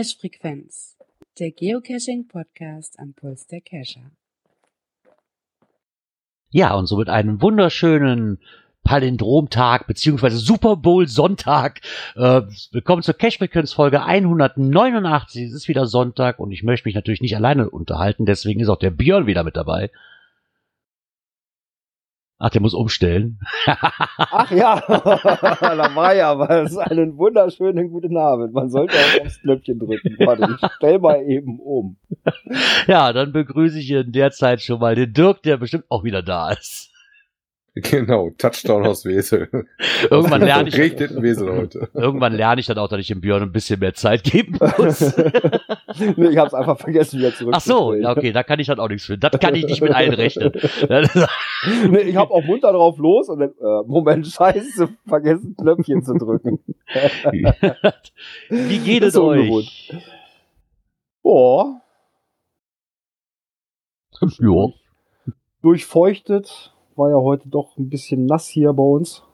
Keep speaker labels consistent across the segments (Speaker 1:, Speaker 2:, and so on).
Speaker 1: Cache Frequenz, der Geocaching Podcast am Puls der Cacher.
Speaker 2: Ja, und somit einen wunderschönen Palindromtag beziehungsweise Super Bowl Sonntag. Äh, willkommen zur Cash Frequenz Folge 189. Es ist wieder Sonntag und ich möchte mich natürlich nicht alleine unterhalten, deswegen ist auch der Björn wieder mit dabei. Ach, der muss umstellen.
Speaker 3: Ach ja, da war ja was. Einen wunderschönen guten Abend. Man sollte auch aufs Knöpfchen drücken. Warte, ich stell mal eben um.
Speaker 2: Ja, dann begrüße ich in der Zeit schon mal den Dirk, der bestimmt auch wieder da ist.
Speaker 4: Genau, Touchdown aus Wesel.
Speaker 2: Irgendwann lerne ich.
Speaker 4: Regneten Wesel heute.
Speaker 2: Irgendwann lerne ich dann auch, dass ich dem Björn ein bisschen mehr Zeit geben muss.
Speaker 3: nee, ich hab's einfach vergessen, wieder zurück.
Speaker 2: Ach so, ja, okay, da kann ich dann auch nichts für. Das kann ich nicht mit einrechnen.
Speaker 3: nee, ich hab auch munter drauf los und dann, äh, Moment, scheiße, vergessen Knöpfchen zu drücken.
Speaker 2: Wie geht es euch?
Speaker 3: Boah.
Speaker 2: Ja.
Speaker 3: Durchfeuchtet, war ja heute doch ein bisschen nass hier bei uns.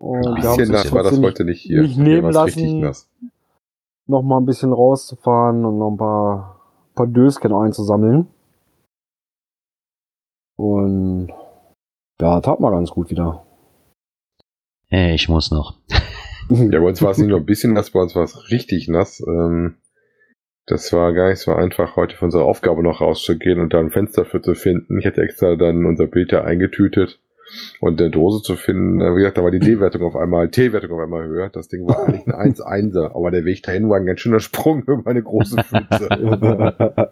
Speaker 4: Und ein bisschen nass war das heute nicht hier.
Speaker 3: Nicht nehmen lassen, noch mal ein bisschen rauszufahren und noch ein paar, paar Dösken einzusammeln. Und ja, tat mal ganz gut wieder.
Speaker 2: Ich muss noch.
Speaker 4: ja, bei uns war es nicht nur ein bisschen nass, bei uns war es richtig nass. Ähm, das war gar nicht so einfach, heute für unsere Aufgabe noch rauszugehen und da ein Fenster für zu finden. Ich hätte extra dann unser Bild ja eingetütet und eine Dose zu finden. Wie gesagt, da war die D-Wertung auf einmal, T-Wertung auf einmal höher. Das Ding war eigentlich ein 1-1er, aber der Weg dahin war ein ganz schöner Sprung über meine große Pfütze.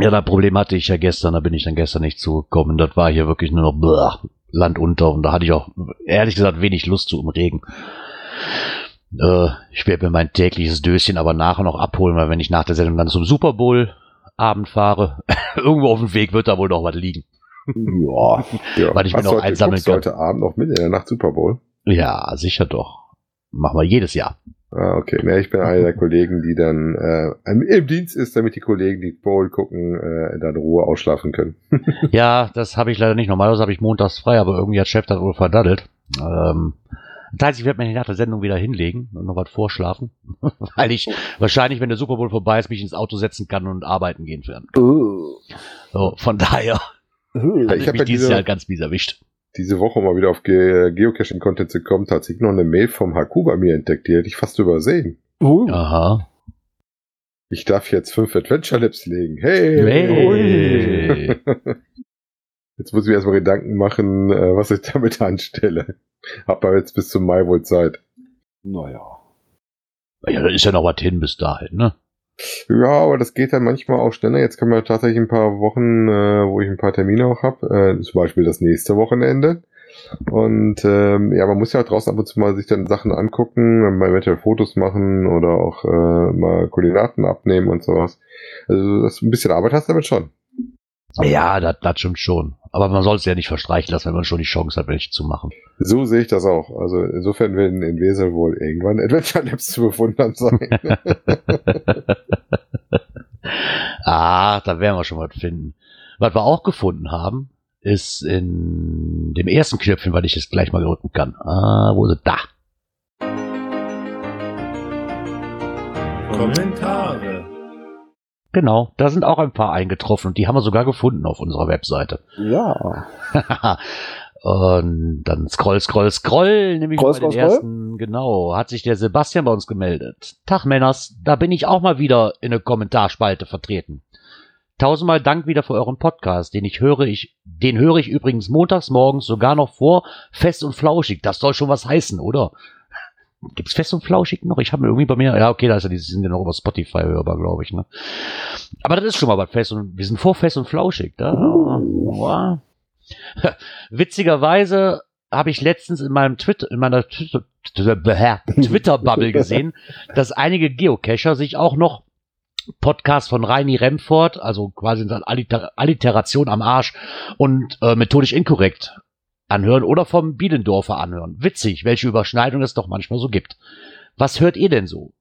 Speaker 2: ja, das Problem hatte ich ja gestern, da bin ich dann gestern nicht zugekommen. Das war hier wirklich nur noch blah, Land unter und da hatte ich auch ehrlich gesagt wenig Lust zu im Regen. Äh, ich werde mir mein tägliches Döschen aber nachher noch abholen, weil wenn ich nach der Sendung dann zum Super Bowl Abend fahre, irgendwo auf dem Weg wird da wohl noch was liegen.
Speaker 4: Ja, ja.
Speaker 2: weil ich mir noch
Speaker 4: heute,
Speaker 2: einsammeln kann.
Speaker 4: heute Abend noch mit in der Nacht Super Bowl?
Speaker 2: Ja, sicher doch. Machen wir jedes Jahr.
Speaker 4: Ah, okay. Ja, ich bin einer der Kollegen, die dann äh, im Dienst ist, damit die Kollegen, die Bowl gucken, äh, dann Ruhe ausschlafen können.
Speaker 2: ja, das habe ich leider nicht. Normalerweise habe ich montags frei, aber irgendwie hat Chef das wohl verdaddelt. Ähm, das heißt, ich werde mich nach der Sendung wieder hinlegen und noch was vorschlafen, weil ich wahrscheinlich, wenn der Super Bowl vorbei ist, mich ins Auto setzen kann und arbeiten gehen.
Speaker 3: Uh.
Speaker 2: So, von daher
Speaker 4: uh.
Speaker 2: hat
Speaker 4: ich habe
Speaker 2: mich
Speaker 4: ja
Speaker 2: dieses
Speaker 4: diese,
Speaker 2: Jahr ganz mies erwischt.
Speaker 4: diese Woche mal wieder auf Ge Geocaching-Content zu kommen, tatsächlich noch eine Mail vom HQ bei mir entdeckt, die hätte ich fast übersehen.
Speaker 3: Uh.
Speaker 2: Aha.
Speaker 4: Ich darf jetzt fünf Adventure Labs legen. Hey!
Speaker 2: Hey.
Speaker 4: Jetzt muss ich mir erstmal Gedanken machen, äh, was ich damit anstelle. Hab aber jetzt bis zum Mai wohl Zeit.
Speaker 3: Naja.
Speaker 2: Ja, da ist ja noch was hin bis dahin, ne?
Speaker 4: Ja, aber das geht dann manchmal auch schneller. Jetzt kommen ja tatsächlich ein paar Wochen, äh, wo ich ein paar Termine auch habe. Äh, zum Beispiel das nächste Wochenende. Und ähm, ja, man muss ja auch draußen ab und zu mal sich dann Sachen angucken, mal eventuell Fotos machen oder auch äh, mal Koordinaten abnehmen und sowas. Also das ein bisschen Arbeit hast du damit schon.
Speaker 2: Ja, das, das stimmt schon. Aber man soll es ja nicht verstreichen lassen, wenn man schon die Chance hat, welche zu machen.
Speaker 4: So sehe ich das auch. Also insofern werden in Wesel wohl irgendwann Adventure Labs zu bewundern sein.
Speaker 2: ah, da werden wir schon was finden. Was wir auch gefunden haben, ist in dem ersten Knöpfchen, weil ich es gleich mal drücken kann. Ah, wo ist es? Da.
Speaker 5: Kommentare.
Speaker 2: Genau, da sind auch ein paar eingetroffen und die haben wir sogar gefunden auf unserer Webseite.
Speaker 3: Ja.
Speaker 2: und dann scroll, scroll, scroll, nämlich
Speaker 3: Scroll,
Speaker 2: bei den
Speaker 3: scroll,
Speaker 2: ersten, genau, hat sich der Sebastian bei uns gemeldet. Tag Männers, da bin ich auch mal wieder in der Kommentarspalte vertreten. Tausendmal Dank wieder für euren Podcast, den ich höre, ich, den höre ich übrigens montags morgens sogar noch vor, fest und flauschig. Das soll schon was heißen, oder? Gibt's fest und flauschig noch? Ich habe mir irgendwie bei mir, ja, okay, da ist ja, die sind ja noch über Spotify hörbar, glaube ich, ne? Aber das ist schon mal was fest und wir sind vor fest und flauschig, da. Wow. Witzigerweise habe ich letztens in meinem Twitter, in meiner Twitter, Twitter-Bubble gesehen, dass einige Geocacher sich auch noch Podcast von Reini Remford, also quasi in Alliter Alliteration am Arsch und äh, methodisch inkorrekt anhören oder vom Bielendorfer anhören. Witzig, welche Überschneidung es doch manchmal so gibt. Was hört ihr denn so?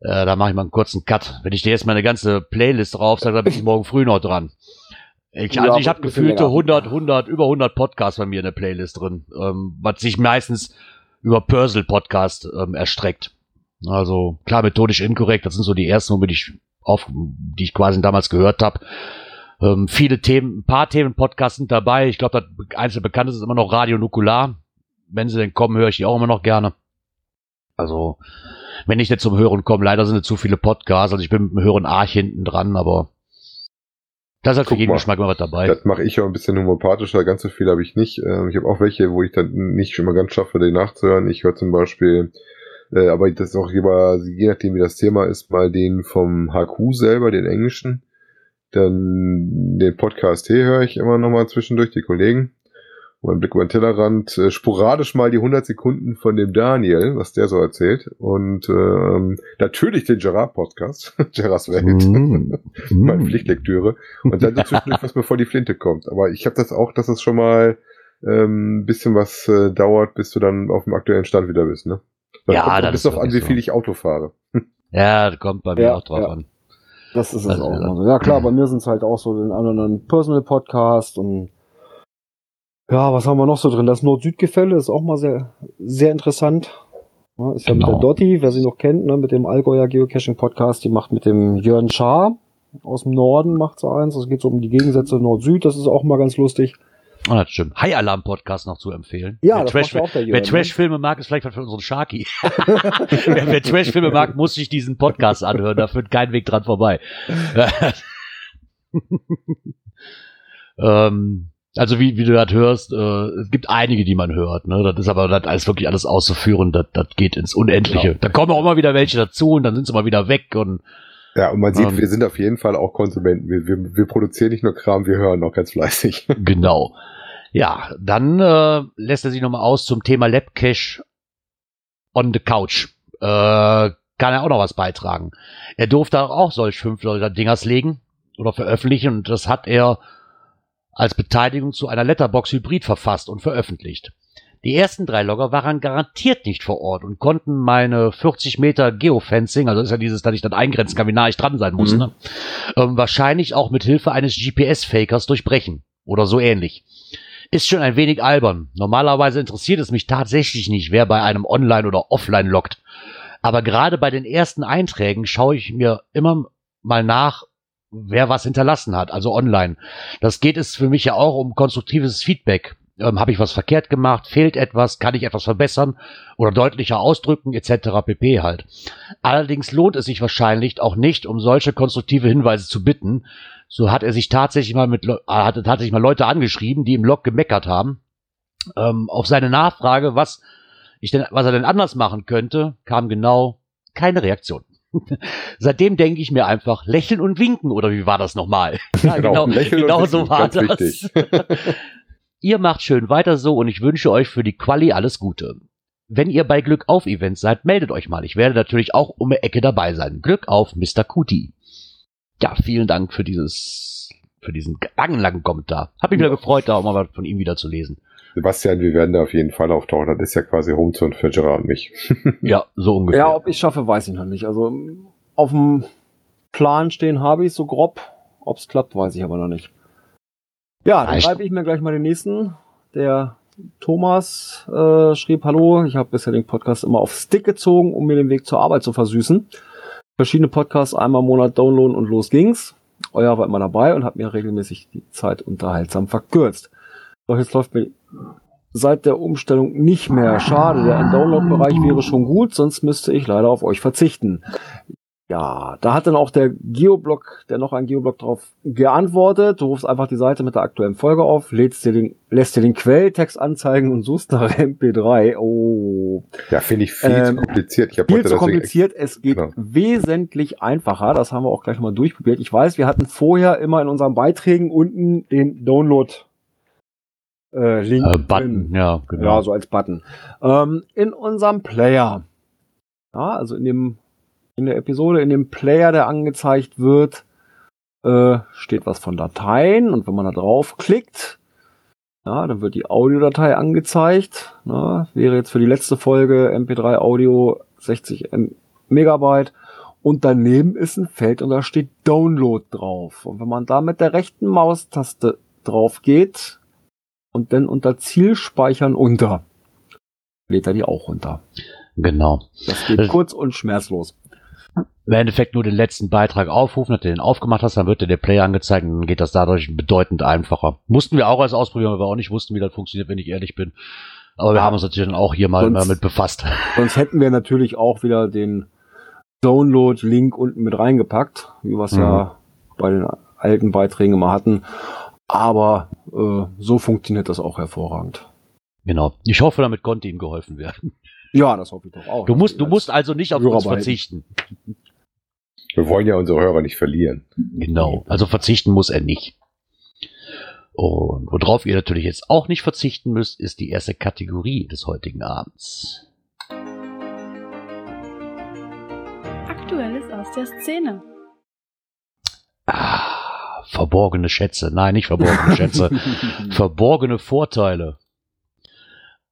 Speaker 2: Äh, da mache ich mal einen kurzen Cut. Wenn ich dir jetzt meine ganze Playlist drauf sage, dann bin ich morgen früh noch dran. Ich,
Speaker 3: Ja,
Speaker 2: also ich
Speaker 3: aber
Speaker 2: habe gefühlte
Speaker 3: länger.
Speaker 2: 100, 100, über 100 Podcasts bei mir in der Playlist drin, ähm, was sich meistens über Pörsel Podcast ähm, erstreckt. Also klar, methodisch inkorrekt, das sind so die ersten, womit ich auf, die ich quasi damals gehört habe. Ähm, viele Themen, ein paar Themen Podcasts sind dabei. Ich glaube, das einzige bekannteste ist immer noch Radio Nukular. Wenn sie denn kommen, höre ich die auch immer noch gerne. Also, wenn ich nicht zum Hören komme, leider sind es zu viele Podcasts. Also ich bin mit dem Hören Arch hinten dran, aber da ist halt für
Speaker 4: Guck
Speaker 2: jeden
Speaker 4: mal,
Speaker 2: Geschmack mal was dabei.
Speaker 4: Das mache ich auch ein bisschen homöopathischer, ganz so viel habe ich nicht. Ähm, Ich habe auch welche, wo ich dann nicht schon mal ganz schaffe, den nachzuhören. Ich höre zum Beispiel, äh, aber das ist auch immer, je nachdem wie das Thema ist, mal den vom HQ selber, den englischen. Dann den Podcast T höre ich immer noch mal zwischendurch, die Kollegen. Und ein Blick über den Tellerrand, äh, sporadisch mal die 100 Sekunden von dem Daniel, was der so erzählt. Und ähm, natürlich den Gerard-Podcast, Gerards Welt.
Speaker 2: Mm.
Speaker 4: meine
Speaker 2: Mm.
Speaker 4: Pflichtlektüre. Und dann dazwischen was mir vor die Flinte kommt. Aber ich habe das auch, dass es schon mal ähm, ein bisschen was äh, dauert, bis du dann auf dem aktuellen Stand wieder bist, ne? Das
Speaker 2: Ja,
Speaker 4: kommt auch
Speaker 2: das ist
Speaker 4: auf an, wie viel
Speaker 2: so.
Speaker 4: ich Auto fahre.
Speaker 2: Ja, das kommt bei mir
Speaker 3: Ja,
Speaker 2: auch drauf
Speaker 3: ja.
Speaker 2: an.
Speaker 3: Das ist es
Speaker 2: Also,
Speaker 3: auch.
Speaker 2: ja.
Speaker 3: immer so. Ja klar, bei mir sind es halt auch so den anderen Personal Podcast und ja, was haben wir noch so drin? Das Nord-Süd-Gefälle ist auch mal sehr, sehr interessant. Ja, ist ja mit
Speaker 2: Genau.
Speaker 3: der Dotti, wer sie noch kennt, ne, mit dem Allgäuer Geocaching Podcast, die macht mit dem Jörn Schaar aus dem Norden macht sie eins. Es geht so um die Gegensätze Nord-Süd, das ist auch mal ganz lustig.
Speaker 2: Oh, das stimmt. High Alarm Podcast noch zu empfehlen.
Speaker 3: Ja,
Speaker 2: wer
Speaker 3: das
Speaker 2: Trash,
Speaker 3: auch der
Speaker 2: wer
Speaker 3: ne?
Speaker 2: Trash-Filme mag, ist vielleicht was für unseren Sharky. wer wer Trash-Filme mag, muss sich diesen Podcast anhören. Da führt kein Weg dran vorbei. ähm, also wie, wie du das hörst, äh, es gibt einige, die man hört. Ne? Das ist aber das alles wirklich alles auszuführen, das, das geht ins Unendliche.
Speaker 3: Genau.
Speaker 2: Da kommen auch immer wieder welche dazu und dann sind sie mal wieder weg und
Speaker 4: Ja, und man sieht,
Speaker 2: Ähm.
Speaker 4: wir sind auf jeden Fall auch Konsumenten. Wir, wir, wir produzieren nicht nur Kram, wir hören auch ganz fleißig.
Speaker 2: Genau. Ja, dann äh, lässt er sich nochmal aus zum Thema Labcache on the Couch. Äh, kann er auch noch was beitragen. Er durfte auch solch fünf solcher Dingers legen oder veröffentlichen und das hat er als Beteiligung zu einer Letterbox Hybrid verfasst und veröffentlicht. Die ersten drei Logger waren garantiert nicht vor Ort und konnten meine 40 Meter Geofencing, also ist ja dieses, dass ich dann eingrenzen kann, wie nah ich dran sein muss,
Speaker 3: Mhm.
Speaker 2: ne? ähm, wahrscheinlich auch mit Hilfe eines GPS-Fakers durchbrechen oder so ähnlich. Ist schon ein wenig albern. Normalerweise interessiert es mich tatsächlich nicht, wer bei einem Online oder Offline loggt. Aber gerade bei den ersten Einträgen schaue ich mir immer mal nach, wer was hinterlassen hat, also online. Das geht es für mich ja auch um konstruktives Feedback. Ähm, Habe ich was verkehrt gemacht? Fehlt etwas? Kann ich etwas verbessern oder deutlicher ausdrücken etc. pp. halt. Allerdings lohnt es sich wahrscheinlich auch nicht, um solche konstruktive Hinweise zu bitten. So hat er sich tatsächlich mal mit, Leu- er hatte tatsächlich mal Leute angeschrieben, die im Log gemeckert haben. Ähm, auf seine Nachfrage, was ich denn, was er denn anders machen könnte, kam genau keine Reaktion. Seitdem denke ich mir einfach, lächeln und winken, oder wie war das nochmal? Ja, genau,
Speaker 4: lächeln und
Speaker 2: genau
Speaker 4: winken,
Speaker 2: so war
Speaker 4: ganz
Speaker 2: das. ihr macht schön weiter so und ich wünsche euch für die Quali alles Gute. Wenn ihr bei Glück auf Events seid, meldet euch mal. Ich werde natürlich auch um die Ecke dabei sein. Glück auf, Mr. Kuti. Ja, vielen Dank für dieses, für diesen langen, langen Kommentar. Hab mich wieder gefreut, da auch mal was von ihm wieder zu lesen.
Speaker 4: Sebastian, wir werden da auf jeden Fall auftauchen. Das ist ja quasi Homezone für Gerard und mich.
Speaker 2: Ja, so ungefähr.
Speaker 3: Ja, ob ich schaffe, weiß ich noch nicht. Also auf dem Plan stehen habe ich so grob. Ob es klappt, weiß ich aber noch nicht. Ja, dann schreibe ich mir gleich mal den nächsten. Der Thomas äh, schrieb, hallo, ich habe bisher den Podcast immer auf Stick gezogen, um mir den Weg zur Arbeit zu versüßen. Verschiedene Podcasts einmal im Monat downloaden und los ging's. Euer war immer dabei und hat mir regelmäßig die Zeit unterhaltsam verkürzt. Doch jetzt läuft mir seit der Umstellung nicht mehr. Schade, der Download-Bereich wäre schon gut, sonst müsste ich leider auf euch verzichten. Ja, da hat dann auch der Geoblog, der noch ein Geoblog drauf geantwortet. Du rufst einfach die Seite mit der aktuellen Folge auf, lädst dir den, lässt dir den Quelltext anzeigen und suchst nach MP3. Oh,
Speaker 4: Ja, finde ich viel
Speaker 3: Ähm,
Speaker 4: zu kompliziert. Ich habe
Speaker 3: viel
Speaker 4: heute
Speaker 3: zu kompliziert. Es geht
Speaker 4: Genau.
Speaker 3: wesentlich einfacher. Das haben wir auch gleich mal durchprobiert. Ich weiß, wir hatten vorher immer in unseren Beiträgen unten den Download äh, Link
Speaker 2: äh. Button, ja, genau.
Speaker 3: Ja, so als Button. Ähm, in unserem Player, ja, also in dem in der Episode, in dem Player, der angezeigt wird, äh, steht was von Dateien und wenn man da drauf klickt, ja, dann wird die Audiodatei angezeigt. Na, wäre jetzt für die letzte Folge MP3 Audio 60 M Megabyte. Und daneben ist ein Feld und da steht Download drauf. Und wenn man da mit der rechten Maustaste drauf geht und dann unter Ziel speichern unter, lädt er die auch runter.
Speaker 2: Genau.
Speaker 3: Das geht kurz und schmerzlos.
Speaker 2: Im Endeffekt nur den letzten Beitrag aufrufen, dass du den aufgemacht hast, dann wird dir der Player angezeigt und dann geht das dadurch bedeutend einfacher. Mussten wir auch erst ausprobieren, weil wir auch nicht wussten, wie das funktioniert, wenn ich ehrlich bin. Aber wir haben uns natürlich dann auch hier mal
Speaker 3: Sonst-
Speaker 2: damit befasst.
Speaker 3: Sonst hätten wir natürlich auch wieder den Download-Link unten mit reingepackt, wie wir es
Speaker 2: Mhm.
Speaker 3: ja bei den alten Beiträgen immer hatten. Aber äh, so funktioniert das auch hervorragend.
Speaker 2: Genau. Ich hoffe, damit konnte ihm geholfen werden.
Speaker 3: Ja, das hoffe ich doch auch.
Speaker 2: Du musst, du musst also nicht auf
Speaker 3: Hörer
Speaker 2: uns verzichten.
Speaker 4: Wir wollen ja unsere Hörer nicht verlieren.
Speaker 2: Genau. Also verzichten muss er nicht. Und worauf ihr natürlich jetzt auch nicht verzichten müsst, ist die erste Kategorie des heutigen Abends.
Speaker 5: Aktuelles aus der Szene.
Speaker 2: Ah, verborgene Schätze. Nein, nicht verborgene Schätze. Verborgene Vorteile.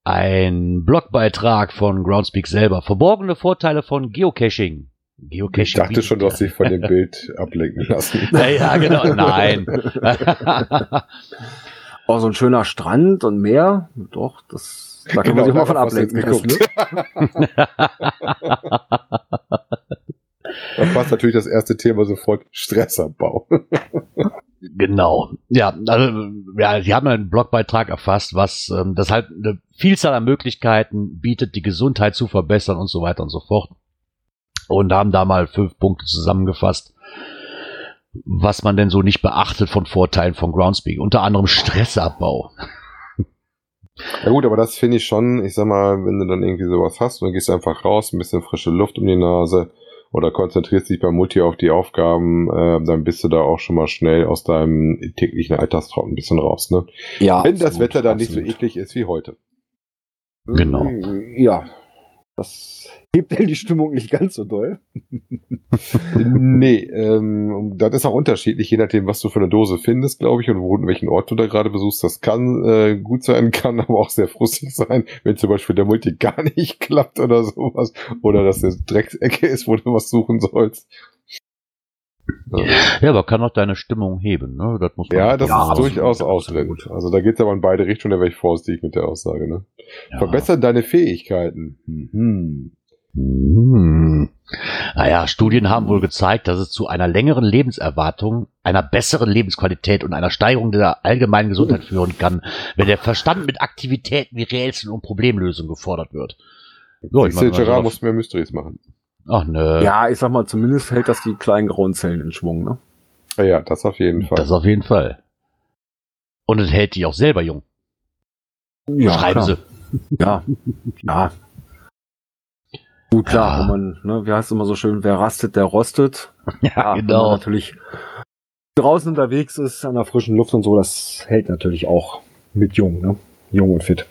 Speaker 2: Ein Blogbeitrag von Groundspeak selber. Verborgene Vorteile von Geocaching. Geocaching.
Speaker 4: Ich dachte schon, du hast dich von dem Bild ablenken lassen.
Speaker 2: Ja, ja, genau. Nein.
Speaker 3: Oh, so ein schöner Strand und Meer. Doch, das, da kann man sich mal von ablenken lassen. Ne?
Speaker 4: Da passt natürlich das erste Thema sofort Stressabbau.
Speaker 2: Genau. Ja, also, ja, sie haben einen Blogbeitrag erfasst, was ähm, das halt eine Vielzahl an Möglichkeiten bietet, die Gesundheit zu verbessern und so weiter und so fort. Und haben da mal fünf Punkte zusammengefasst, was man denn so nicht beachtet von Vorteilen von Groundspeak. Unter anderem Stressabbau.
Speaker 4: Ja gut, aber das finde ich schon, ich sag mal, wenn du dann irgendwie sowas hast dann gehst du einfach raus, ein bisschen frische Luft um die Nase oder konzentrierst dich beim Multi auf die Aufgaben, äh, dann bist du da auch schon mal schnell aus deinem täglichen Alltagstrott ein bisschen raus. Ne?
Speaker 3: Ja,
Speaker 4: wenn das
Speaker 3: absolut,
Speaker 4: Wetter dann nicht so
Speaker 3: absolut.
Speaker 4: eklig ist wie heute.
Speaker 2: Genau.
Speaker 3: Ja, das hebt die Stimmung nicht ganz so doll.
Speaker 4: nee, ähm, das ist auch unterschiedlich, je nachdem, was du für eine Dose findest, glaube ich, und wo, welchen Ort du da gerade besuchst. Das kann äh, gut sein, kann aber auch sehr frustig sein, wenn zum Beispiel der Multi gar nicht klappt oder sowas. Oder dass eine Drecksecke ist, wo du was suchen sollst. Ja,
Speaker 2: aber kann auch deine Stimmung heben, ne? Das muss man
Speaker 4: ja das
Speaker 3: Ja,
Speaker 4: ist durchaus ausblendend. Also da geht's aber in beide Richtungen, da wäre ich vorsichtig mit der Aussage. Ne?
Speaker 2: ja.
Speaker 4: Verbessern deine Fähigkeiten. Mhm.
Speaker 2: Hm. Naja, Studien haben wohl gezeigt, dass es zu einer längeren Lebenserwartung, einer besseren Lebensqualität und einer Steigerung der allgemeinen Gesundheit führen kann, wenn der Verstand mit Aktivitäten wie Rätseln und Problemlösung gefordert wird. So, ich meine,
Speaker 4: Gerard
Speaker 2: also-
Speaker 4: muss mehr Mysteries machen.
Speaker 2: Ach nö,
Speaker 3: Ja, ich sag mal, zumindest hält das die kleinen grauen Zellen in Schwung, ne?
Speaker 4: Ja, ja, das auf jeden Fall.
Speaker 2: das auf jeden Fall. Und es hält die auch selber jung.
Speaker 3: Ja,
Speaker 2: Schreiben
Speaker 3: klar.
Speaker 2: sie.
Speaker 3: Ja, ja. Gut, klar,
Speaker 2: Ja.
Speaker 3: man, ne, wie heißt es immer so schön, wer rastet, der rostet.
Speaker 2: Ja,
Speaker 3: Ja, Wenn man
Speaker 2: genau.
Speaker 3: natürlich draußen unterwegs ist, an der frischen Luft und so, das hält natürlich auch mit jung, ne? Jung und fit.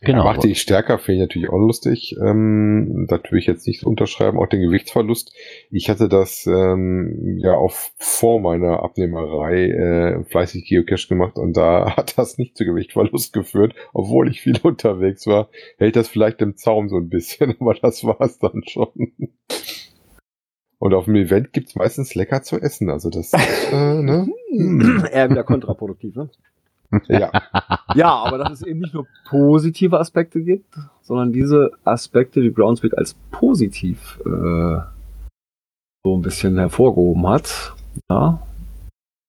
Speaker 2: Genau.
Speaker 4: Macht die stärker, finde ich natürlich auch lustig. Ähm, das will ich jetzt nicht unterschreiben, auch den Gewichtsverlust. Ich hatte das ähm, ja auch vor meiner Abnehmerei äh, fleißig Geocache gemacht und da hat das nicht zu Gewichtsverlust geführt, obwohl ich viel unterwegs war. Hält das vielleicht im Zaum so ein bisschen, aber das war es dann schon. Und auf dem Event gibt's meistens lecker zu essen, also das äh, ne?
Speaker 3: Eher wieder kontraproduktiv, ne?
Speaker 4: Ja.
Speaker 3: Ja, aber dass es eben nicht nur positive Aspekte gibt, sondern diese Aspekte, die Groundspeak als positiv äh, so ein bisschen hervorgehoben hat, ja,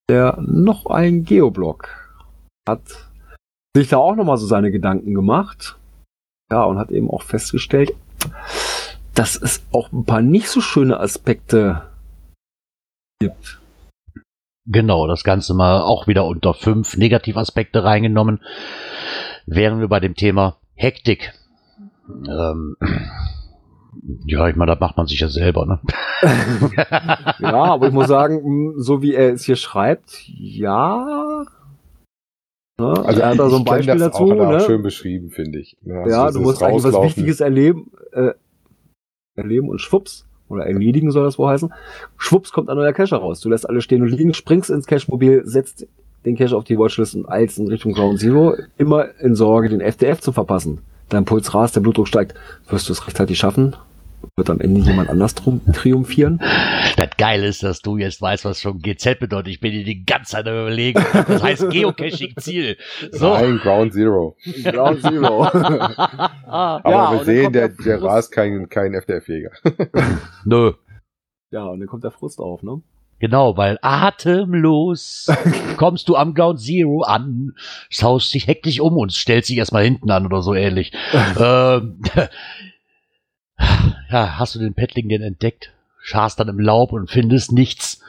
Speaker 3: der noch ein Geoblog hat sich da auch nochmal so seine Gedanken gemacht, ja, und hat eben auch festgestellt, dass es auch ein paar nicht so schöne Aspekte gibt.
Speaker 2: Genau, das Ganze mal auch wieder unter fünf Negativaspekte reingenommen. Wären wir bei dem Thema Hektik. Ähm, ja, ich meine, das macht man sich ja selber, ne?
Speaker 3: Ja, aber ich muss sagen, so wie er es hier schreibt, ja. Ne?
Speaker 4: Also
Speaker 3: er hat da so ein Beispiel
Speaker 4: das
Speaker 3: dazu.
Speaker 4: auch,
Speaker 3: ne?
Speaker 4: schön beschrieben, finde ich. Ja, also
Speaker 3: ja,
Speaker 4: dieses
Speaker 3: du musst eigentlich was. Wichtiges erleben, äh, erleben und schwupps, oder erledigen soll das wohl heißen, schwupps kommt ein neuer Cache raus. Du lässt alle stehen und liegen, springst ins Cache-Mobil, setzt den Cache auf die Watchlist und eilst in Richtung Ground Zero, immer in Sorge, den FDF zu verpassen. Dein Puls rast, der Blutdruck steigt. Wirst du es rechtzeitig schaffen? Wird dann endlich jemand anders drum, triumphieren?
Speaker 2: Das Geile ist, dass du jetzt weißt, was schon GZ bedeutet. Ich bin dir die ganze Zeit am überlegen. Das heißt Geocaching-Ziel. So.
Speaker 4: Nein, Ground Zero.
Speaker 3: Ground Zero.
Speaker 2: Ah,
Speaker 4: Aber
Speaker 3: Ja,
Speaker 4: wir sehen, der,
Speaker 3: der
Speaker 4: der. Ra ist kein, kein FDF-Jäger.
Speaker 2: nö.
Speaker 3: ja, und dann kommt der Frust auf, ne?
Speaker 2: Genau, weil atemlos kommst du am Ground Zero an, schaust dich hektisch um und stellst dich erstmal hinten an oder so ähnlich. ähm, ja, hast du den Paddling denn entdeckt? Scharst dann im Laub und findest nichts.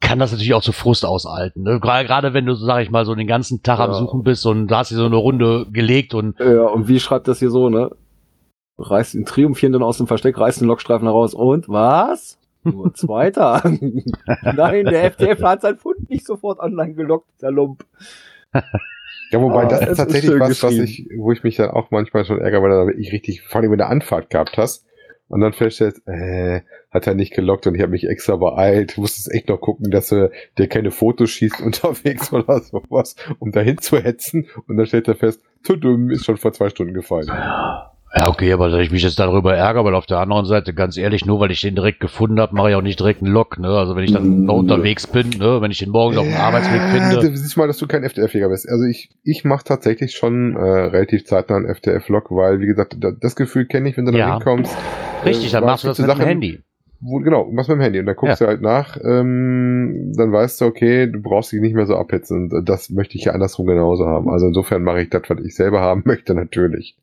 Speaker 2: Kann das natürlich auch zu Frust aushalten. Ne? Gerade, wenn du, so, sag ich mal, so den ganzen Tag am
Speaker 3: Ja.
Speaker 2: Suchen bist und da hast du so eine Runde gelegt und
Speaker 3: Ja, und wie schreibt das hier so, ne? Reißt ihn triumphierend dann aus dem Versteck, reißt den Lokstreifen heraus und was? Nur Zweiter. Nein, der FDF hat sein Fund nicht sofort online gelockt, der Lump.
Speaker 4: Ja, wobei
Speaker 3: Ah,
Speaker 4: das ist tatsächlich was, was ich, wo ich mich dann auch manchmal schon ärgere, weil dann ich richtig, vor allem wenn du eine Anfahrt gehabt hast und dann feststellst, äh, hat er nicht gelockt und ich habe mich extra beeilt, musstest echt noch gucken, dass du dir keine Fotos schießt unterwegs oder sowas, um dahin zu hetzen. Und dann stellt er fest, tudum, ist schon vor zwei Stunden gefallen.
Speaker 2: Ja, okay, aber dass ich mich jetzt darüber ärgere, weil auf der anderen Seite, ganz ehrlich, nur weil ich den direkt gefunden habe, mache ich auch nicht direkt einen Log, ne? Also wenn ich dann
Speaker 3: Mm,
Speaker 2: noch unterwegs bin, ne, wenn ich den morgen auf dem Arbeitsweg
Speaker 4: Ja,
Speaker 2: finde.
Speaker 4: Du siehst mal, dass du kein FDF-Jäger bist. Also ich, ich mache tatsächlich schon äh, relativ zeitnah einen FDF-Log, weil, wie gesagt, da, das Gefühl kenne ich, wenn du da
Speaker 2: Ja.
Speaker 4: hinkommst.
Speaker 2: Richtig, dann
Speaker 4: äh,
Speaker 2: machst du das mit
Speaker 4: Sachen,
Speaker 2: dem Handy.
Speaker 4: Wo, genau, machst mit dem Handy und dann guckst du halt nach, ähm, dann weißt du, okay, du brauchst dich nicht mehr so abhetzen und das möchte ich ja andersrum genauso haben. Also insofern mache ich das, was ich selber haben möchte, natürlich.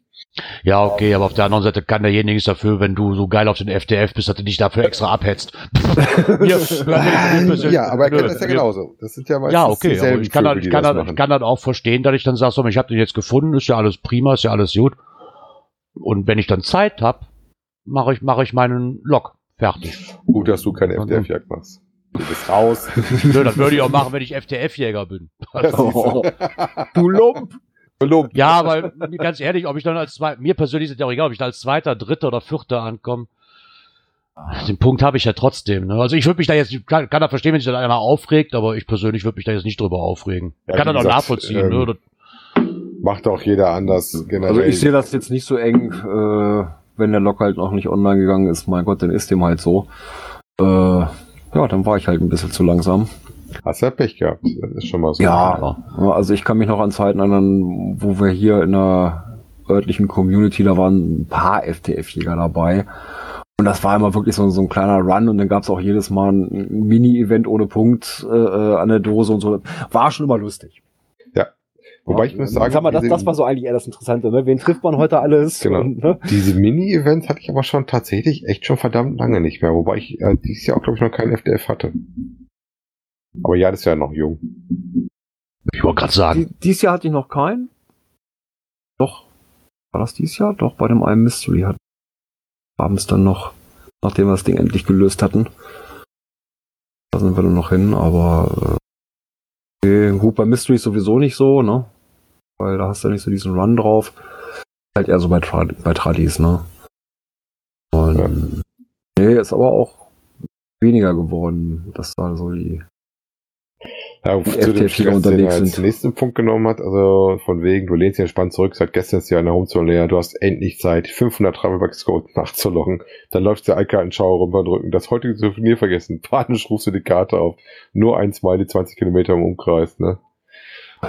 Speaker 2: Ja, okay, aber auf der anderen Seite kann derjenige nichts dafür, wenn du so geil auf den FDF bist, dass du dich dafür extra abhetzt. Mir-
Speaker 4: ja, aber er kennt das ja genauso. Das sind ja meistens
Speaker 2: Ja, okay, aber ich kann,
Speaker 4: Vögel,
Speaker 2: halt,
Speaker 4: die
Speaker 2: ich, kann
Speaker 4: das
Speaker 2: halt, ich kann halt auch verstehen, dass ich dann sage, so, ich habe den jetzt gefunden, ist ja alles prima, ist ja alles gut. Und wenn ich dann Zeit habe, mache ich, mache ich meinen Log fertig.
Speaker 4: Gut, dass du keine FDF-Jagd machst. Du bist raus.
Speaker 2: Nö, das würde ich auch machen, wenn ich FDF-Jäger bin.
Speaker 3: Oh, du Lump.
Speaker 4: Belobt.
Speaker 2: Ja, weil ganz ehrlich, ob ich dann als zweiter, mir persönlich ist es ja auch egal, ob ich da als zweiter, dritter oder vierter ankomme. Den Punkt habe ich ja trotzdem. Ne? Also ich würde mich da jetzt, ich kann, kann da verstehen, wenn sich da einer aufregt, aber ich persönlich würde mich da jetzt nicht drüber aufregen.
Speaker 4: Ja,
Speaker 2: kann auch
Speaker 4: gesagt,
Speaker 2: nachvollziehen.
Speaker 4: ähm,
Speaker 2: ne?
Speaker 4: Macht auch jeder anders generell.
Speaker 3: Also ich sehe das jetzt nicht so eng, äh, wenn der Log halt noch nicht online gegangen ist. Mein Gott, dann ist dem halt so. Äh, ja, dann war ich halt ein bisschen zu langsam.
Speaker 4: Hast ja Pech gehabt. Das ist schon mal so.
Speaker 3: Ja, Ja, also ich kann mich noch an Zeiten erinnern, wo wir hier in der örtlichen Community, da waren ein paar FTF-Jäger dabei. Und das war immer wirklich so, so ein kleiner Run und dann gab es auch jedes Mal ein Mini-Event ohne Punkt äh, äh, an der Dose und so. War schon immer lustig.
Speaker 4: Wobei ich muss sagen,
Speaker 3: Sag mal, das, das war so eigentlich eher das Interessante, ne? Wen trifft man heute alles?
Speaker 4: Genau.
Speaker 3: Und, ne?
Speaker 4: Diese Mini-Events hatte ich aber schon tatsächlich echt schon verdammt lange nicht mehr. Wobei ich äh, dieses Jahr auch, glaube ich, noch kein FDF hatte. Aber ja, das ist ja noch jung.
Speaker 2: ich wollte gerade sagen.
Speaker 3: Die, dieses Jahr hatte ich noch keinen. Doch. War das dieses Jahr? Doch, bei dem einen Mystery hat abends dann noch, nachdem wir das Ding endlich gelöst hatten. Da sind wir dann noch hin, aber äh, okay, gut, bei Mystery sowieso nicht so, ne? Weil da hast du ja nicht so diesen Run drauf. Halt eher so bei, Tra bei Tradis, ne? Und
Speaker 4: Ja.
Speaker 3: nee, ist aber auch weniger geworden, dass da so die
Speaker 4: Ja, zu dem
Speaker 3: FDF-Jäger
Speaker 4: Stress, den er
Speaker 3: unterwegs
Speaker 4: als
Speaker 3: sind.
Speaker 4: nächsten Punkt genommen hat, also von wegen, du lehnst dich entspannt zurück, seit gestern ist ja eine Homezone leer, du hast endlich Zeit, 500 Travelbacks Code nachzulocken, dann läuft der Altkartenschauer rüberdrücken, das heutige Souvenir vergessen, panisch rufst du die Karte auf, nur ein Smiley, 20 Kilometer im Umkreis, ne?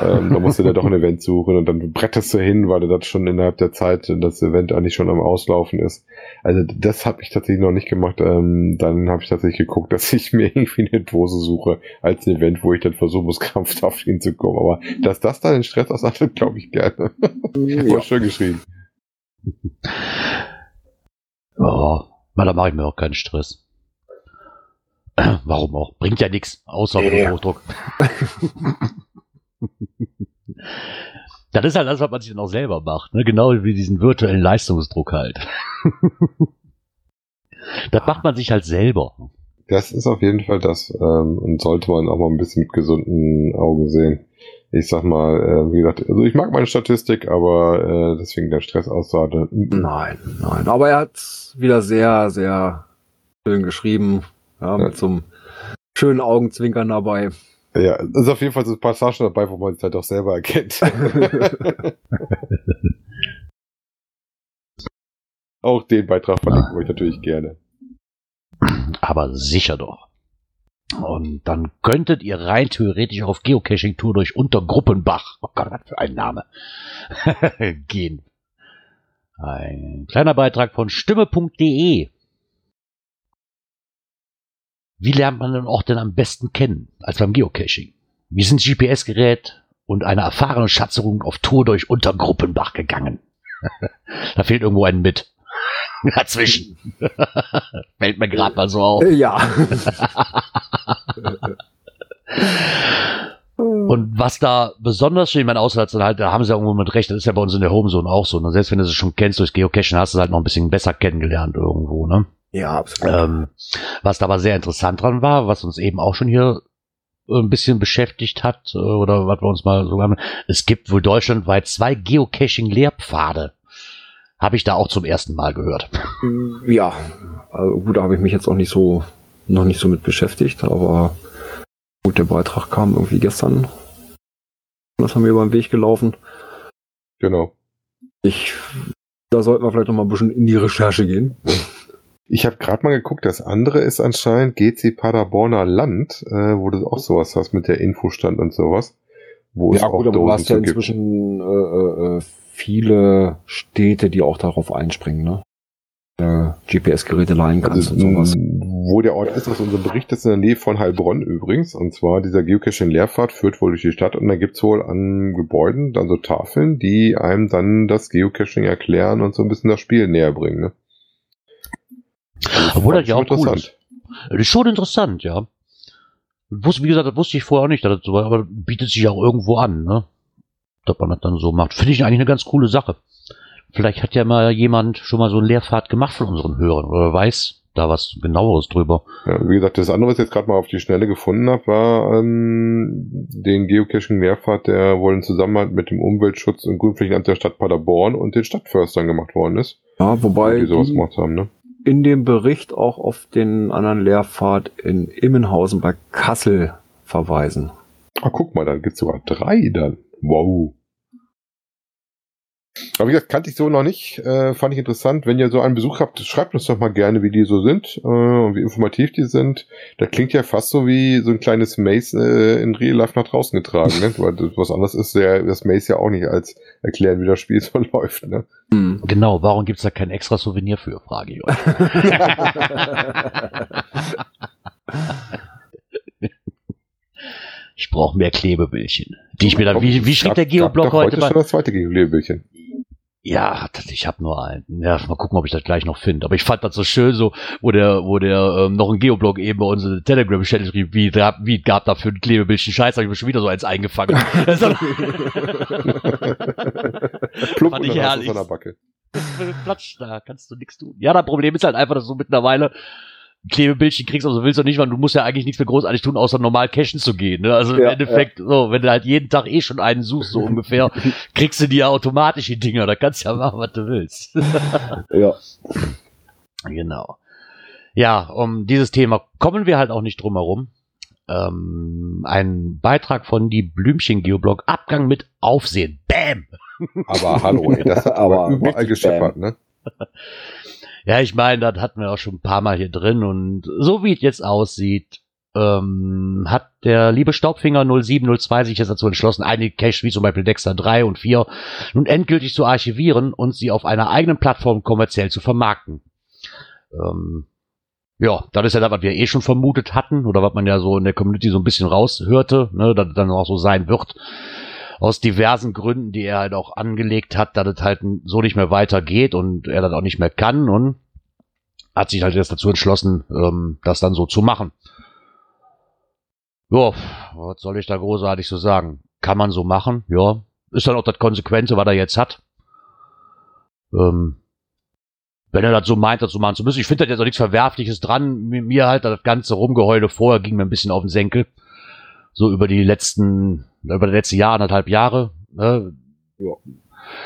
Speaker 4: Ähm, da musst du dir doch ein Event suchen und dann bretterst du hin, weil du das schon innerhalb der Zeit, das Event eigentlich schon am Auslaufen ist. Also das habe ich tatsächlich noch nicht gemacht. Ähm, dann habe ich tatsächlich geguckt, dass ich mir irgendwie eine Dose suche als ein Event, wo ich dann versuchen muss, krampfhaft hinzukommen. Aber dass das dann den Stress ausachtet, glaube ich gerne. War schön geschrieben.
Speaker 2: Oh, na, da mache ich mir auch keinen Stress. Warum auch? Bringt ja nichts, außer
Speaker 3: Ja.
Speaker 2: Hochdruck. Das ist halt das, was man sich dann auch selber macht. Ne? Genau wie diesen virtuellen Leistungsdruck halt. das macht man sich halt selber.
Speaker 4: Das ist auf jeden Fall das ähm, und sollte man auch mal ein bisschen mit gesunden Augen sehen. Ich sag mal, äh, wie gesagt, also ich mag meine Statistik, aber äh, deswegen der Stress aussage.
Speaker 3: Nein, nein. Aber er hat wieder sehr, sehr schön geschrieben. Ja,
Speaker 4: Ja.
Speaker 3: mit so einem schönen Augenzwinkern dabei.
Speaker 4: Ja, ist auf jeden Fall so Passagen dabei, wo man es halt auch selber erkennt. Auch den Beitrag verlinken wir euch natürlich gerne.
Speaker 2: Aber sicher doch. Und dann könntet ihr rein theoretisch auf Geocaching-Tour durch Untergruppenbach, oh Gott, was für ein Name, gehen. Ein kleiner Beitrag von stimme.de. Wie lernt man den Ort denn am besten kennen als beim Geocaching? Wir sind GPS-Gerät und eine erfahrene Schatzung auf Tour durch Untergruppenbach gegangen. da fehlt irgendwo ein mit. Dazwischen. Fällt mir gerade mal so auf.
Speaker 3: Äh, Ja.
Speaker 2: Und was da besonders schön, außer dann halt, da haben sie ja irgendwo mit recht, das ist ja bei uns in der Homezone auch so. Und selbst wenn du es schon kennst durch Geocachen, hast du es halt noch ein bisschen besser kennengelernt irgendwo, ne?
Speaker 3: Ja, absolut.
Speaker 2: Ähm, was da aber sehr interessant dran war, was uns eben auch schon hier äh, ein bisschen beschäftigt hat, äh, oder was wir uns mal so haben, es gibt wohl deutschlandweit zwei Geocaching-Lehrpfade. Habe ich da auch zum ersten Mal gehört.
Speaker 3: Ja, also gut, da habe ich mich jetzt auch nicht so, noch nicht so mit beschäftigt, aber gut, der Beitrag kam irgendwie gestern. Das haben wir über den Weg gelaufen.
Speaker 4: Genau.
Speaker 3: Ich, da sollten wir vielleicht noch mal ein bisschen in die Recherche gehen.
Speaker 4: Ich habe gerade mal geguckt, das andere ist anscheinend GC Paderborner Land, äh, wo du auch sowas hast mit der Infostand und sowas. Wo es
Speaker 3: ja,
Speaker 4: auch
Speaker 3: gut, aber du hast ja inzwischen äh, äh, äh, viele Städte, die auch darauf einspringen, ne? Äh, GPS-Geräte leihen kannst
Speaker 4: Also,
Speaker 3: und sowas.
Speaker 4: wo der Ort ist, aus unserem Bericht ist in der Nähe von Heilbronn übrigens. Und zwar dieser Geocaching-Lehrpfad führt wohl durch die Stadt und da gibt's wohl an Gebäuden dann so Tafeln, die einem dann das Geocaching erklären und so ein bisschen das Spiel näher bringen. Ne? Also,
Speaker 2: Obwohl das ja auch cool
Speaker 4: interessant.
Speaker 2: Das ist schon interessant, ja. Wie gesagt, das wusste ich vorher auch nicht, dass das so war, aber bietet sich auch irgendwo an, ne? Dass man das dann so macht. Finde ich eigentlich eine ganz coole Sache. Vielleicht hat ja mal jemand schon mal so einen Lehrpfad gemacht von unseren Hörern oder weiß da was genaueres drüber.
Speaker 4: Ja, wie gesagt, das andere, was ich jetzt gerade mal auf die Schnelle gefunden habe, war ähm, den Geocaching-Lehrpfad, der wohl in Zusammenhang mit dem Umweltschutz und Grünflächenamt der Stadt Paderborn und den Stadtförstern gemacht worden ist.
Speaker 3: Ja, wobei
Speaker 4: die sowas
Speaker 3: die
Speaker 4: gemacht haben, ne?
Speaker 3: In dem Bericht auch auf den anderen Lehrpfad in Immenhausen bei Kassel verweisen.
Speaker 4: Ah, guck mal, dann gibt's sogar drei dann. Wow. Aber wie gesagt, kannte ich so noch nicht. Äh, fand ich interessant. Wenn ihr so einen Besuch habt, schreibt uns doch mal gerne, wie die so sind äh, und wie informativ die sind. Das klingt ja fast so wie so ein kleines Maze äh, in Real Life nach draußen getragen. Ne? Weil das, was anderes ist ja das Maze ja auch nicht als erklären, wie das Spiel so läuft. Ne?
Speaker 2: Genau, warum gibt's da kein extra Souvenir für, frage ich euch. Ich brauche mehr Klebebildchen. Die ich mir dann, wie, wie schrieb der Geoblock heute?
Speaker 4: heute schon das zweite Geobildchen.
Speaker 2: Ja, das- ich habe nur einen. Ja, mal gucken, ob ich das gleich noch finde. Aber ich fand das so schön, so, wo der, wo der ähm, noch ein Geoblock eben bei uns in der Telegram-Channel schrieb, wie, wie gab da für ein Klebebildchen Scheiß, habe ich mir schon wieder so eins eingefangen. Das ist
Speaker 4: Plump
Speaker 2: Fand ich herrlich.
Speaker 4: es an der Backe.
Speaker 2: Platsch, da kannst du nichts tun. Ja, das Problem ist halt einfach, dass du mittlerweile Klebebildchen kriegst, also willst du nicht, weil du musst ja eigentlich nichts mehr großartig tun, außer normal cashen zu gehen. Ne? Also im
Speaker 3: Ja,
Speaker 2: Endeffekt, so, wenn du halt jeden Tag eh schon einen suchst, so ungefähr, kriegst du die ja automatisch die Dinger. Da kannst du ja machen, was du willst.
Speaker 3: ja.
Speaker 2: genau. Ja, um dieses Thema kommen wir halt auch nicht drum herum. Ähm, ein Beitrag von die Blümchen Geoblog Abgang mit Aufsehen. Bam!
Speaker 4: Aber hallo, ey, das hat
Speaker 3: Aber
Speaker 4: überall gescheppert, ne?
Speaker 2: Ja, ich meine, das hatten wir auch schon ein paar Mal hier drin und so wie es jetzt aussieht, ähm, hat der liebe Staubfinger 0702 sich jetzt dazu entschlossen, einige Caches wie zum Beispiel Dexter 3 und 4 nun endgültig zu archivieren und sie auf einer eigenen Plattform kommerziell zu vermarkten. Ähm, ja, das ist ja das, was wir eh schon vermutet hatten oder was man ja so in der Community so ein bisschen raushörte, ne, dass es dann auch so sein wird. Aus diversen Gründen, die er halt auch angelegt hat, dass es halt so nicht mehr weitergeht und er das auch nicht mehr kann und hat sich halt jetzt dazu entschlossen, ähm, das dann so zu machen. Ja, was soll ich da großartig so sagen? Kann man so machen, ja. Ist dann auch das Konsequente, was er jetzt hat. Ähm, wenn er das so meint, das so machen zu müssen. Ich finde da jetzt auch nichts Verwerfliches dran. Mir halt das ganze Rumgeheule vorher ging mir ein bisschen auf den Senkel. So über die letzten, über die letzten Jahre, anderthalb Jahre. Ne?
Speaker 3: Ja.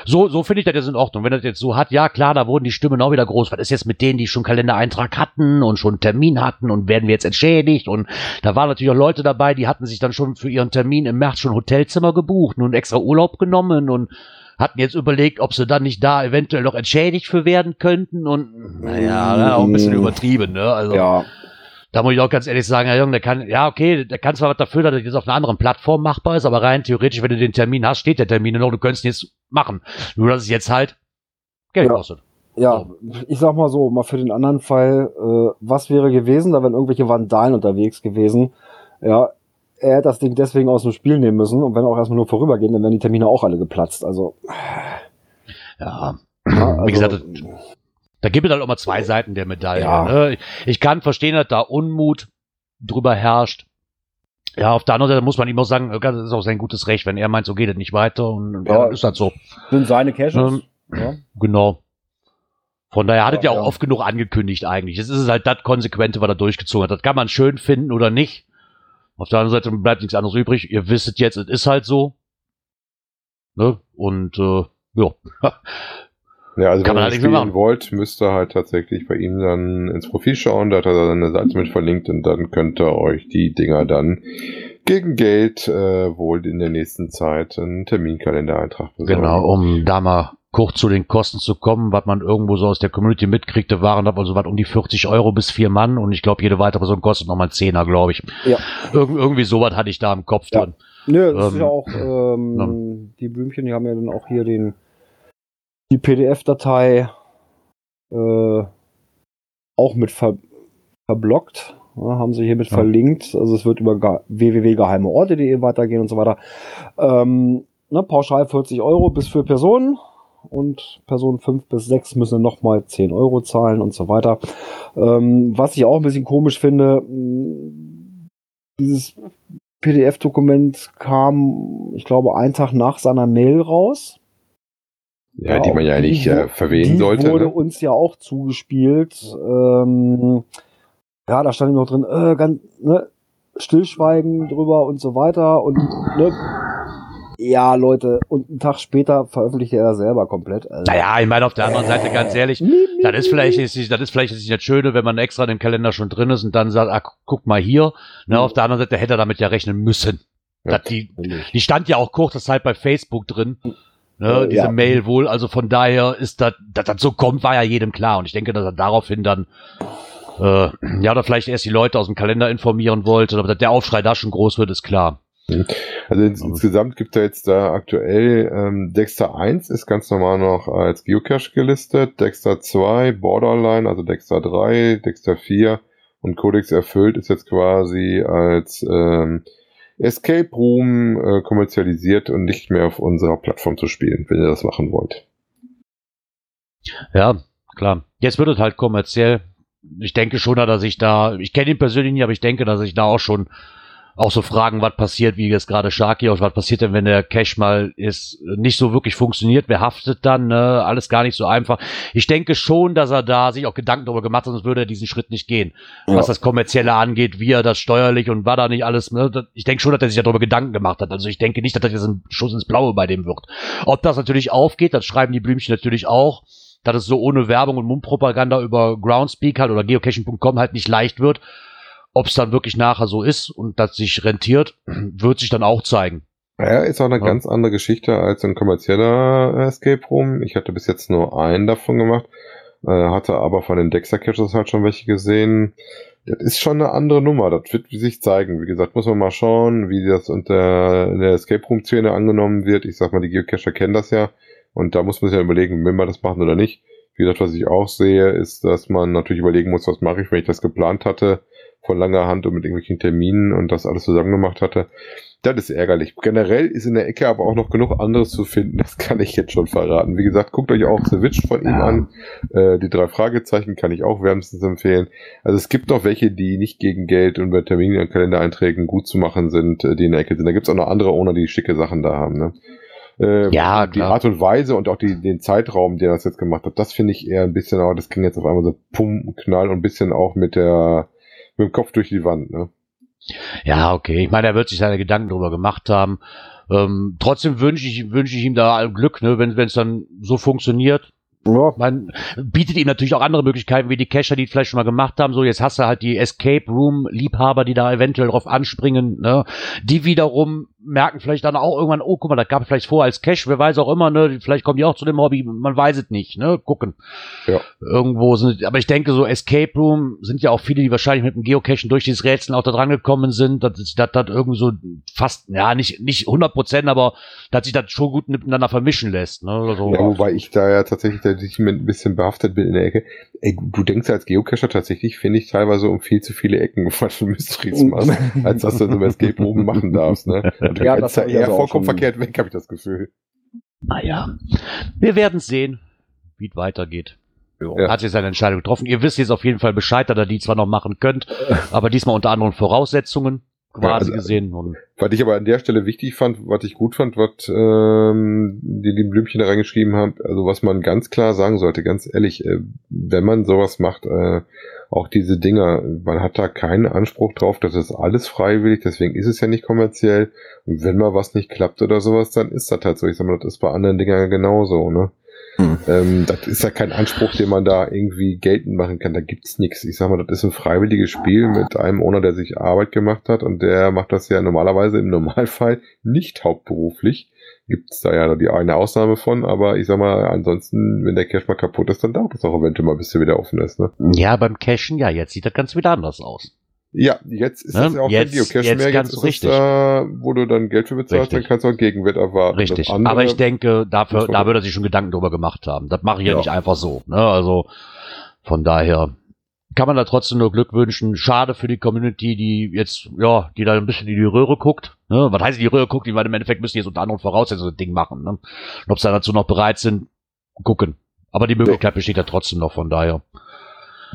Speaker 2: So, so finde ich das jetzt in Ordnung. Wenn das jetzt so hat, ja klar, da wurden die Stimmen auch wieder groß. Was ist jetzt mit denen, die schon Kalendereintrag hatten und schon einen Termin hatten und werden wir jetzt entschädigt? Und da waren natürlich auch Leute dabei, die hatten sich dann schon für ihren Termin im März schon Hotelzimmer gebucht und extra Urlaub genommen und hatten jetzt überlegt, ob sie dann nicht da eventuell noch entschädigt für werden könnten und naja, auch ein bisschen
Speaker 3: Mm.
Speaker 2: übertrieben, ne? Also
Speaker 3: Ja,
Speaker 2: da muss ich auch ganz ehrlich sagen, Herr Jung, der kann, ja, okay, der kann zwar was dafür, dass das jetzt auf einer anderen Plattform machbar ist, aber rein theoretisch, wenn du den Termin hast, steht der Termin noch, du könntest ihn jetzt machen. Nur, dass es jetzt halt Geld
Speaker 3: Ja.
Speaker 2: kostet.
Speaker 3: ja, ich sag mal so, mal für den anderen Fall, äh, was wäre gewesen, da wären irgendwelche Vandalen unterwegs gewesen. Ja, er hätte das Ding deswegen aus dem Spiel nehmen müssen und wenn auch erstmal nur vorübergehen, dann wären die Termine auch alle geplatzt. Also,
Speaker 2: Ja,
Speaker 3: ja, also
Speaker 2: wie gesagt, da gibt es halt auch mal zwei Seiten der Medaille.
Speaker 3: Ja.
Speaker 2: Ne? Ich kann verstehen, dass da Unmut drüber herrscht. Ja, auf der anderen Seite muss man ihm auch sagen, das ist auch sein gutes Recht, wenn er meint, so geht es nicht weiter und ja,
Speaker 3: Ja.
Speaker 2: ist das so.
Speaker 3: sind seine Caches.
Speaker 2: Ähm. Genau. Von daher hat ja
Speaker 3: Ja,
Speaker 2: auch oft genug angekündigt eigentlich. Es ist halt das Konsequente, was er durchgezogen hat. Das kann man schön finden oder nicht. Auf der anderen Seite bleibt nichts anderes übrig. Ihr wisst jetzt, es ist halt so. Ne? Und äh, ja.
Speaker 4: Ja, also
Speaker 2: Kann
Speaker 4: wenn
Speaker 2: man
Speaker 4: ihr
Speaker 2: halt
Speaker 4: spielen wollt, müsst ihr halt tatsächlich bei ihm dann ins Profil schauen, da hat er seine Seite mit verlinkt und dann könnt ihr euch die Dinger dann gegen Geld äh, wohl in der nächsten Zeit einen Terminkalender-Eintrag besorgen.
Speaker 2: Genau, um da mal kurz zu den Kosten zu kommen, was man irgendwo so aus der Community mitkriegte, waren da also was um die 40 Euro bis vier Mann und ich glaube, jede weitere Person kostet nochmal einen Zehner, glaube ich.
Speaker 3: Ja.
Speaker 2: Irg irgendwie sowas hatte ich da im Kopf
Speaker 3: Ja.
Speaker 2: drin.
Speaker 3: Nö, das ist
Speaker 2: Ähm,
Speaker 3: ja auch, ähm, die Blümchen, die haben ja dann auch hier den, die PDF-Datei, äh, auch mit ver verblockt, ja, haben sie hiermit
Speaker 2: Ja.
Speaker 3: verlinkt, also es wird über ge- www.geheimeorte.de weitergehen und so weiter. Ähm, ne, pauschal 40 Euro bis für Personen und Personen 5 bis 6 müssen nochmal 10 Euro zahlen und so weiter. Ähm, was ich auch ein bisschen komisch finde, mh, dieses PDF-Dokument kam, ich glaube, einen Tag nach seiner Mail raus.
Speaker 4: Ja, die man ja
Speaker 3: die
Speaker 4: nicht äh, verwählen
Speaker 3: die
Speaker 4: sollte.
Speaker 3: wurde
Speaker 4: Ne?
Speaker 3: uns ja auch zugespielt. Ähm, ja, da stand noch drin, äh, ganz, ne, Stillschweigen drüber und so weiter und ne, ja, Leute, und einen Tag später veröffentlichte er das selber komplett. Also,
Speaker 2: Naja, ich meine, auf der anderen Seite, ganz ehrlich, das ist vielleicht, ist, das ist vielleicht nicht das Schöne, wenn man extra im Kalender schon drin ist und dann sagt, ah, guck mal hier. Ne,
Speaker 3: Mhm.
Speaker 2: auf der anderen Seite hätte er damit ja rechnen müssen.
Speaker 4: Ja.
Speaker 2: Das die, die stand ja auch kurze Zeit bei Facebook drin. Ne,
Speaker 3: Äh,
Speaker 2: diese
Speaker 3: ja.
Speaker 2: Mail wohl, also von daher ist das, dass das so kommt, war ja jedem klar. Und ich denke, dass er daraufhin dann, äh, ja, oder vielleicht erst die Leute aus dem Kalender informieren wollte, aber dass der Aufschrei da schon groß wird, ist klar.
Speaker 4: Also ins, insgesamt gibt es jetzt da aktuell ähm, Dexter 1 ist ganz normal noch als Geocache gelistet, Dexter 2, Borderline, also Dexter 3, Dexter 4 und Codex erfüllt ist jetzt quasi als ähm, Escape Room äh, kommerzialisiert und nicht mehr auf unserer Plattform zu spielen, wenn ihr das machen wollt.
Speaker 2: Ja, klar. Jetzt wird es halt kommerziell. Ich denke schon, dass sich da, ich kenne ihn persönlich nicht, aber ich denke, dass ich da auch schon auch so fragen, was passiert, wie jetzt gerade Sharky auch, was passiert denn, wenn der Cache mal ist, nicht so wirklich funktioniert, wer haftet dann, ne? alles gar nicht so einfach. Ich denke schon, dass er da sich auch Gedanken darüber gemacht hat, sonst würde er diesen Schritt nicht gehen.
Speaker 3: Ja.
Speaker 2: Was das Kommerzielle angeht, wie er das steuerlich und war da nicht alles, ne? Ich denke schon, dass er sich darüber Gedanken gemacht hat. Also ich denke nicht, dass das jetzt ein Schuss ins Blaue bei dem wird. Ob das natürlich aufgeht, das schreiben die Blümchen natürlich auch, dass es so ohne Werbung und Mundpropaganda über Groundspeak halt oder geocaching.com halt nicht leicht wird. Ob es dann wirklich nachher so ist und das sich rentiert, wird sich dann auch zeigen.
Speaker 4: Ja, ist auch eine
Speaker 2: Ja.
Speaker 4: ganz andere Geschichte als ein kommerzieller äh, Escape Room. Ich hatte bis jetzt nur einen davon gemacht, äh, hatte aber von den Dexter Caches halt schon welche gesehen. Das ist schon eine andere Nummer. Das wird sich zeigen. Wie gesagt, muss man mal schauen, wie das unter in der Escape Room Szene angenommen wird. Ich sag mal, die Geocacher kennen das ja. Und da muss man sich ja überlegen, will man das machen oder nicht. Wie gesagt, was ich auch sehe, ist, dass man natürlich überlegen muss, was mache ich, wenn ich das geplant hatte, von langer Hand und mit irgendwelchen Terminen und das alles zusammen gemacht hatte. Das ist ärgerlich. Generell ist in der Ecke aber auch noch genug anderes zu finden. Das kann ich jetzt schon verraten. Wie gesagt, guckt euch auch Switch von ihm
Speaker 2: Ja.
Speaker 4: an. Äh, die drei Fragezeichen kann ich auch wärmstens empfehlen. Also es gibt noch welche, die nicht gegen Geld und bei Terminen und Kalendereinträgen gut zu machen sind, äh, die in der Ecke sind. Da gibt's auch noch andere Owner, die schicke Sachen da haben. Ne? Äh,
Speaker 2: Ja,
Speaker 4: die
Speaker 2: klar.
Speaker 4: Art und Weise und auch die, den Zeitraum, der das jetzt gemacht hat, das finde ich eher ein bisschen, aber das ging jetzt auf einmal so pum, knall und ein bisschen auch mit der mit dem Kopf durch die Wand. Ne?
Speaker 2: Ja, okay. Ich meine, er wird sich seine Gedanken darüber gemacht haben. Ähm, trotzdem wünsche ich, wünsche ich ihm da Glück, ne, wenn es dann so funktioniert.
Speaker 3: Ja,
Speaker 2: Man bietet ihm natürlich auch andere Möglichkeiten, wie die Cacher, die es vielleicht schon mal gemacht haben. So, jetzt hast du halt die Escape Room Liebhaber, die da eventuell drauf anspringen, ne? Die wiederum merken vielleicht dann auch irgendwann, oh, guck mal, da gab es vielleicht vor als Cash, wer weiß auch immer, ne, vielleicht kommen die auch zu dem Hobby, man weiß es nicht, ne, gucken.
Speaker 4: Ja.
Speaker 2: Irgendwo sind, aber ich denke, so Escape Room sind ja auch viele, die wahrscheinlich mit dem Geocachen durch dieses Rätsel auch da dran gekommen sind, dass sich das, das irgendwie so fast, ja, nicht, nicht 100 Prozent, aber dass sich das schon gut miteinander vermischen lässt, ne, also,
Speaker 4: Ja, wobei ich da ja tatsächlich da ein bisschen behaftet bin in der Ecke. Ey, du denkst als Geocacher tatsächlich, finde ich, teilweise um viel zu viele Ecken von Mysteries machst, als dass du so ein Escape Room machen darfst, ne? Du
Speaker 3: Ja, das
Speaker 4: da eher
Speaker 3: also auch
Speaker 4: vollkommen verkehrt weg, habe ich das Gefühl.
Speaker 2: naja, wir werden sehen, wie es weitergeht.
Speaker 4: Ja.
Speaker 2: Hat sich seine Entscheidung getroffen. Ihr wisst jetzt auf jeden Fall Bescheid, dass ihr die zwar noch machen könnt, aber diesmal unter anderen Voraussetzungen quasi
Speaker 4: Ja, also-
Speaker 2: gesehen. Und
Speaker 4: Was ich aber an der Stelle wichtig fand, was ich gut fand, was ähm, die lieben Blümchen da reingeschrieben haben, also was man ganz klar sagen sollte, ganz ehrlich, äh, wenn man sowas macht, äh, auch diese Dinger, man hat da keinen Anspruch drauf, das ist alles freiwillig, deswegen ist es ja nicht kommerziell. Und wenn mal was nicht klappt oder sowas, dann ist das halt so. Ich sag mal, das ist bei anderen Dingern genauso, ne?
Speaker 3: Hm.
Speaker 4: Ähm, das ist ja kein Anspruch, den man da irgendwie geltend machen kann. Da gibt's nichts. Ich sag mal, das ist ein freiwilliges Spiel mit einem Owner, der sich Arbeit gemacht hat und der macht das ja normalerweise im Normalfall nicht hauptberuflich. Gibt's da ja die eine Ausnahme von, aber ich sag mal, ansonsten, wenn der Cache mal kaputt ist, dann dauert es auch eventuell mal, bis der wieder offen ist, ne?
Speaker 2: ja, beim Cashen, ja, jetzt sieht das ganz wieder anders aus.
Speaker 4: Ja, jetzt ist
Speaker 2: Ne?
Speaker 4: es ja auch
Speaker 2: Jetzt-
Speaker 4: kein Geocache
Speaker 2: jetzt
Speaker 4: mehr.
Speaker 2: ganz
Speaker 4: Jetzt ist
Speaker 2: richtig.
Speaker 4: es da, wo du dann Geld für bezahlst,
Speaker 2: Richtig.
Speaker 4: dann kannst du auch Gegenwert erwarten.
Speaker 2: Richtig.
Speaker 4: Das
Speaker 2: Aber ich denke, dafür, da würde er sich schon Gedanken drüber gemacht haben. Das mache ich ja,
Speaker 4: Ja.
Speaker 2: nicht einfach so. Ne? Also von daher kann man da trotzdem nur Glück wünschen. Schade für die Community, die jetzt, ja, die da ein bisschen in die Röhre guckt. Ne? Was heißt die Röhre guckt? Die, weil im Endeffekt müssen die jetzt unter anderem Voraussetzungen so ein Ding machen. Ne? Und ob sie dazu noch bereit sind, gucken. Aber die Möglichkeit besteht ja trotzdem noch, von daher.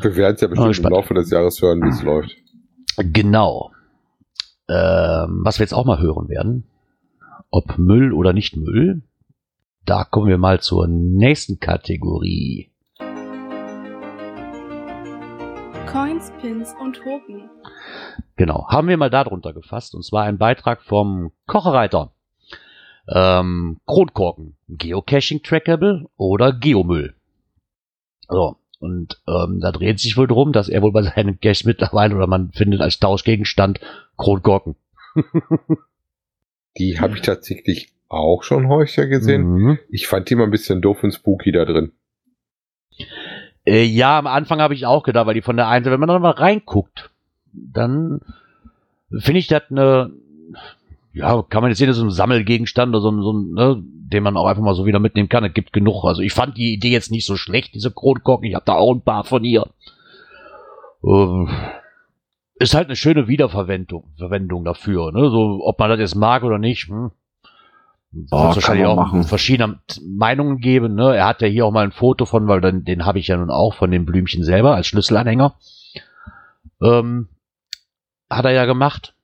Speaker 4: Wir werden es ja bestimmt im. Laufe des Jahres hören, wie es läuft.
Speaker 2: Genau. Ähm, was wir jetzt auch mal hören werden, ob Müll oder nicht Müll, da kommen wir mal zur nächsten Kategorie.
Speaker 5: Coins, Pins und Token.
Speaker 2: Genau, haben wir mal darunter gefasst, und zwar ein Beitrag vom Kochereiter. Ähm, Kronkorken, Geocaching Trackable oder Geomüll. So, und ähm, da dreht sich wohl drum, dass er wohl bei seinen Caches mittlerweile oder man findet als Tauschgegenstand Kronkorken.
Speaker 4: Die habe ich tatsächlich auch schon häufiger gesehen.
Speaker 2: Mhm.
Speaker 4: Ich fand die mal ein bisschen doof und spooky da drin.
Speaker 2: Äh, ja, am Anfang habe ich auch gedacht, weil die von der einen, wenn man da mal reinguckt, dann finde ich das eine, ja, kann man jetzt sehen, das ist ein Sammelgegenstand oder so, ein- so ein, ne, den man auch einfach mal so wieder mitnehmen kann. Es gibt genug. Also ich fand die Idee jetzt nicht so schlecht, diese Kronkorken. Ich habe da auch ein paar von ihr. Ähm, ist halt eine schöne Wiederverwendung Verwendung dafür. Ne? So, ob man das jetzt mag oder nicht. Hm. Wird
Speaker 3: Oh, kann
Speaker 2: wahrscheinlich auch
Speaker 3: machen.
Speaker 2: verschiedene Meinungen geben. Ne? Er hat ja hier auch mal ein Foto von, weil dann, den habe ich ja nun auch von dem Blümchen selber als Schlüsselanhänger. Ähm, hat er ja gemacht.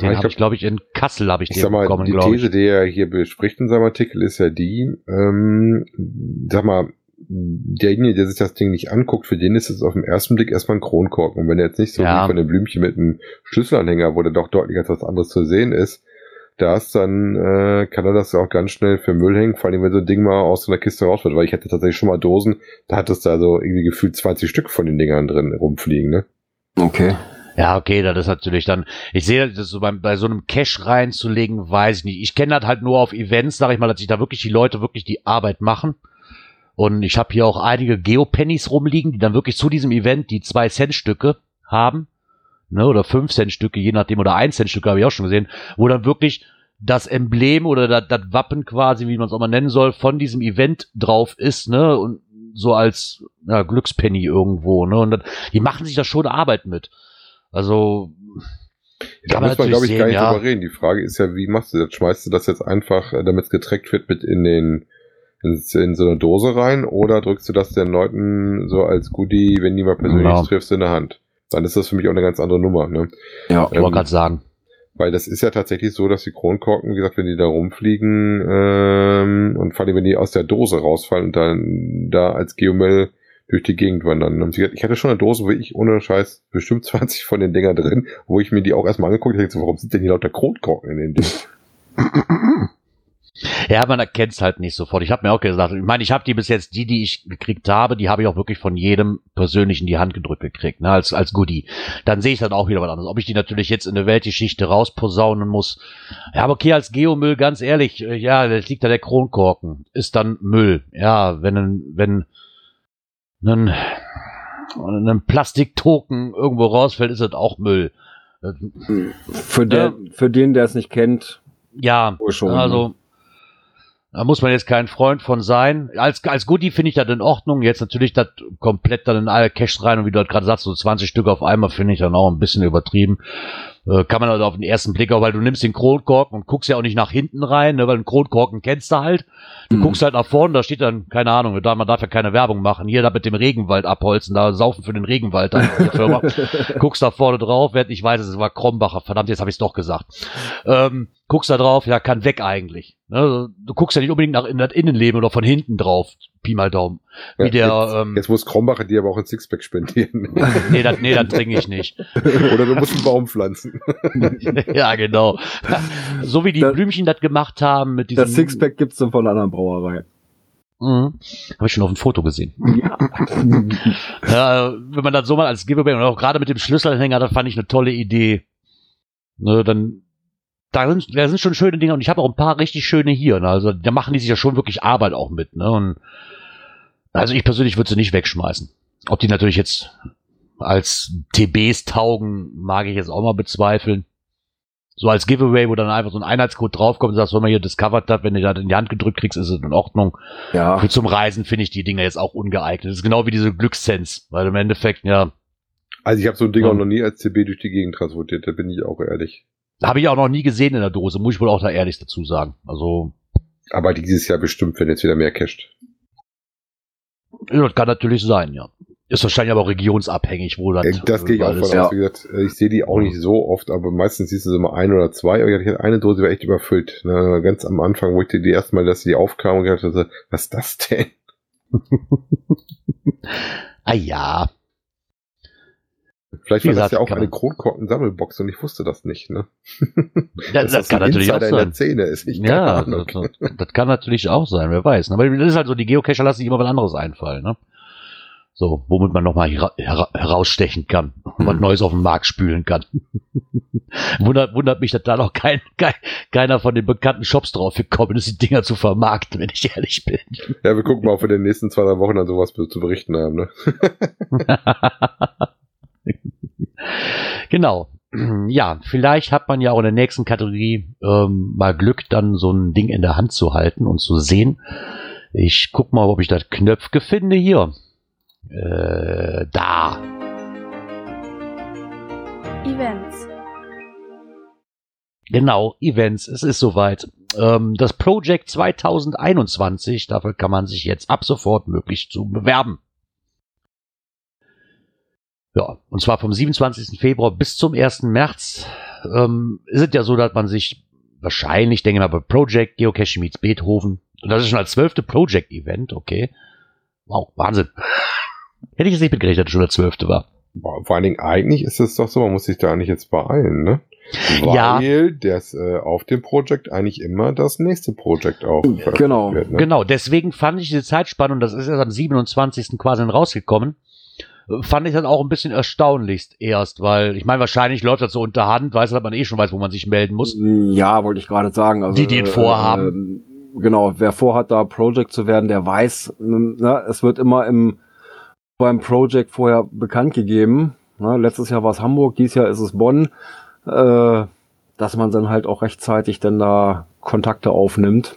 Speaker 2: Den
Speaker 4: Ja, ich
Speaker 2: habe ich, glaube ich, in Kassel habe ich,
Speaker 4: Ich
Speaker 2: den
Speaker 4: sag mal,
Speaker 2: bekommen,
Speaker 4: die These, die er hier bespricht in seinem Artikel, ist ja die, ähm, sag mal, derjenige, der sich das Ding nicht anguckt, für den ist es auf den ersten Blick erstmal ein Kronkorken. Und wenn er jetzt nicht so
Speaker 2: Ja.
Speaker 4: wie von dem Blümchen mit einem Schlüsselanhänger, wo der doch deutlich als was anderes zu sehen ist, da ist, dann äh, kann er das ja auch ganz schnell für Müll hängen, vor allem wenn so ein Ding mal aus so einer Kiste raus wird, weil ich hatte tatsächlich schon mal Dosen, da hat es da so irgendwie gefühlt 20 Stück von den Dingern drin rumfliegen, ne?
Speaker 3: Okay.
Speaker 2: Ja, okay, das ist natürlich dann, ich sehe das so beim, bei so einem Cash reinzulegen, weiß ich nicht. Ich kenne das halt nur auf Events, sag ich mal, dass sich da wirklich die Leute wirklich die Arbeit machen. Und ich habe hier auch einige Geopennies rumliegen, die dann wirklich zu diesem Event die 2 Cent Stücke haben. Ne, oder 5 Cent Stücke, je nachdem, oder 1 Cent Stücke habe ich auch schon gesehen, wo dann wirklich das Emblem oder das, das Wappen quasi, wie man es auch mal nennen soll, von diesem Event drauf ist, ne, und so als ja, Glückspenny irgendwo, ne, und das, die machen sich da schon Arbeit mit. Also,
Speaker 4: Da muss man, glaube ich, gar
Speaker 2: sehen,
Speaker 4: nicht
Speaker 2: ja.
Speaker 4: drüber reden. Die Frage ist ja, wie machst du das? Schmeißt du das jetzt einfach, äh, damit es getrackt wird, mit in den in, in so eine Dose rein oder drückst du das den Leuten so als Goodie, wenn die mal persönlich
Speaker 2: Ja.
Speaker 4: triffst, in der Hand? Dann ist das für mich auch eine ganz andere Nummer, ne?
Speaker 3: Ja.
Speaker 2: ich wollte gerade sagen,
Speaker 4: Weil das ist ja tatsächlich so, dass die Kronkorken, wie gesagt, wenn die da rumfliegen ähm, und vor allem, wenn die aus der Dose rausfallen und dann da als Geomell durch die Gegend wandern. Ich hatte schon eine Dose, wo ich ohne Scheiß bestimmt 20 von den Dingern drin, wo ich mir die auch erstmal angeguckt habe, so, warum sind denn hier lauter Kronkorken in den Dingen?
Speaker 2: Ja, man erkennt es halt nicht sofort. Ich habe mir auch gesagt, ich meine, ich habe die bis jetzt, die, die ich gekriegt habe, die habe ich auch wirklich von jedem persönlich in die Hand gedrückt gekriegt, ne, als, als Goodie. Dann sehe ich dann auch wieder was anderes. Ob ich die natürlich jetzt in der Weltgeschichte rausposaunen muss. Ja, aber okay, als Geomüll, ganz ehrlich, äh, ja, das liegt da der Kronkorken. Ist dann Müll. Ja, wenn ein, wenn ein, ein Plastiktoken irgendwo rausfällt, ist das auch Müll.
Speaker 3: Für, der, für den, der es nicht kennt,
Speaker 2: Ja,
Speaker 3: schon. ne?
Speaker 2: also da muss man jetzt kein Freund von sein. Als, als Goodie finde ich das in Ordnung. Jetzt natürlich das komplett dann in alle Cash rein und wie du gerade sagst, so 20 Stück auf einmal finde ich dann auch ein bisschen übertrieben. Äh, kann man halt auf den ersten Blick auch, weil du nimmst den Kronkorken und guckst ja auch nicht nach hinten rein, ne, weil den Kronkorken kennst du halt. Du
Speaker 3: Mhm.
Speaker 2: guckst halt nach vorne, da steht dann, keine Ahnung, da, man darf ja keine Werbung machen. Hier da mit dem Regenwald abholzen, da saufen für den Regenwald dann die Firma. guckst da vorne drauf, werd ich weiß, es war Krombacher, verdammt, jetzt habe ich es doch gesagt. Ähm, guckst da drauf, ja, kann weg eigentlich. Ne? Du guckst ja nicht unbedingt nach in das Innenleben oder von hinten drauf, Pi mal Daumen. Wie der,
Speaker 4: jetzt,
Speaker 2: ähm,
Speaker 4: jetzt muss Krombacher dir aber auch ein Sixpack spendieren.
Speaker 2: Nee, das nee, das trinke ich nicht.
Speaker 4: Oder du musst einen Baum pflanzen.
Speaker 2: ja, genau. So wie die
Speaker 3: Das-
Speaker 2: Blümchen das gemacht haben mit diesem.
Speaker 3: Das Sixpack gibt's dann von einer anderen Brauerei.
Speaker 2: Mhm. Habe ich schon auf dem Foto gesehen.
Speaker 3: Ja.
Speaker 2: Ja, wenn man das so mal als Giveaway und auch gerade mit dem Schlüsselanhänger, das fand ich eine tolle Idee. Ne, dann da sind, da sind schon schöne Dinge und ich habe auch ein paar richtig schöne hier. Ne? Also da machen die sich ja schon wirklich Arbeit auch mit. Ne? Und also ich persönlich würde sie nicht wegschmeißen. Ob die natürlich jetzt als TBs taugen, mag ich jetzt auch mal bezweifeln. So als Giveaway, wo dann einfach so ein Einheitscode draufkommt und sagst, wenn man hier discovered hat, wenn du das in die Hand gedrückt kriegst, ist es in Ordnung.
Speaker 3: ja.
Speaker 2: Für zum Reisen finde ich die Dinger jetzt auch ungeeignet. Das ist genau wie diese Glückssens, weil im Endeffekt, ja,
Speaker 4: Also ich habe so ein Ding
Speaker 2: Ja.
Speaker 4: auch noch nie als CB durch die Gegend transportiert, da bin ich auch ehrlich.
Speaker 2: Habe ich auch noch nie gesehen in der Dose, muss ich wohl auch da ehrlich dazu sagen. Also,
Speaker 4: Aber dieses Jahr bestimmt, wenn jetzt wieder mehr casht.
Speaker 2: ja, das kann natürlich sein, ja. Ist wahrscheinlich aber auch regionsabhängig, wo das.
Speaker 4: Äh, Das gehe ich auch von
Speaker 3: ja.
Speaker 4: aus. Wie gesagt, äh, ich sehe die auch nicht so oft, aber meistens siehst du so mal ein oder zwei. Aber ich hatte eine Dose, die war echt überfüllt. Ne? Ganz am Anfang, wo ich die, die erste Mal, dass die aufkam und gedacht hatte, was ist das denn?
Speaker 2: Ah ja.
Speaker 4: Vielleicht war das
Speaker 2: gesagt,
Speaker 4: ja auch eine Kronkorken-Sammelbox und ich wusste das nicht. Ne?
Speaker 2: Ja,
Speaker 4: Dass
Speaker 2: das, kann natürlich auch
Speaker 4: Insider in der
Speaker 2: sein.
Speaker 4: Szene ist. Ich
Speaker 2: Ja, das, das, das kann natürlich auch sein, wer weiß. Aber das ist halt so, die Geocacher lassen sich immer was anderes einfallen, ne? So, womit man nochmal hera hera herausstechen kann und was
Speaker 4: Mhm.
Speaker 2: Neues auf den Markt spülen kann. wundert, wundert mich, dass da noch kein, kein, keiner von den bekannten Shops drauf gekommen ist, die Dinger zu vermarkten, wenn ich ehrlich bin.
Speaker 4: Ja, wir gucken mal, ob wir in den nächsten zwei, drei Wochen dann sowas zu berichten haben. Ne?
Speaker 2: genau. Ja, vielleicht hat man ja auch in der nächsten Kategorie ähm, mal Glück, dann so ein Ding in der Hand zu halten und zu sehen. Ich guck mal, ob ich das Knöpfke finde hier. Äh, da.
Speaker 5: Events.
Speaker 2: Genau, Events. Es ist soweit. Ähm, das Project 2021, dafür kann man sich jetzt ab sofort möglich zu bewerben. Ja, und zwar vom 27. Februar bis zum 1. März ähm, ist es ja so, dass man sich wahrscheinlich, denke ich mal, bei Project Geocaching meets Beethoven, und das ist schon als zwölfte Project-Event, okay. Wow, Wahnsinn. Hätte ich jetzt nicht mitgerechnet, dass es schon der zwölfte war.
Speaker 4: Vor allen Dingen, eigentlich ist es doch so, man muss sich da nicht jetzt beeilen, ne?
Speaker 2: Ja.
Speaker 4: Weil das äh, auf dem Projekt eigentlich immer das nächste Projekt auch veröffentlicht
Speaker 3: Genau.
Speaker 4: wird. Ne?
Speaker 2: Genau, deswegen fand ich diese Zeitspanne, und das ist erst am 27. quasi rausgekommen, äh, fand ich dann auch ein bisschen erstaunlichst erst, weil ich meine, wahrscheinlich läuft das so unter Hand, weiß, dass man eh schon weiß, wo man sich melden muss.
Speaker 3: Ja, wollte ich gerade sagen. Also,
Speaker 2: Die, die ihn vorhaben.
Speaker 3: ähm, genau, wer vorhat, da Project zu werden, der weiß, ne, es wird immer im beim Project vorher bekannt gegeben. Ne, letztes Jahr war es Hamburg, dieses Jahr ist es Bonn, äh, dass man dann halt auch rechtzeitig dann da Kontakte aufnimmt.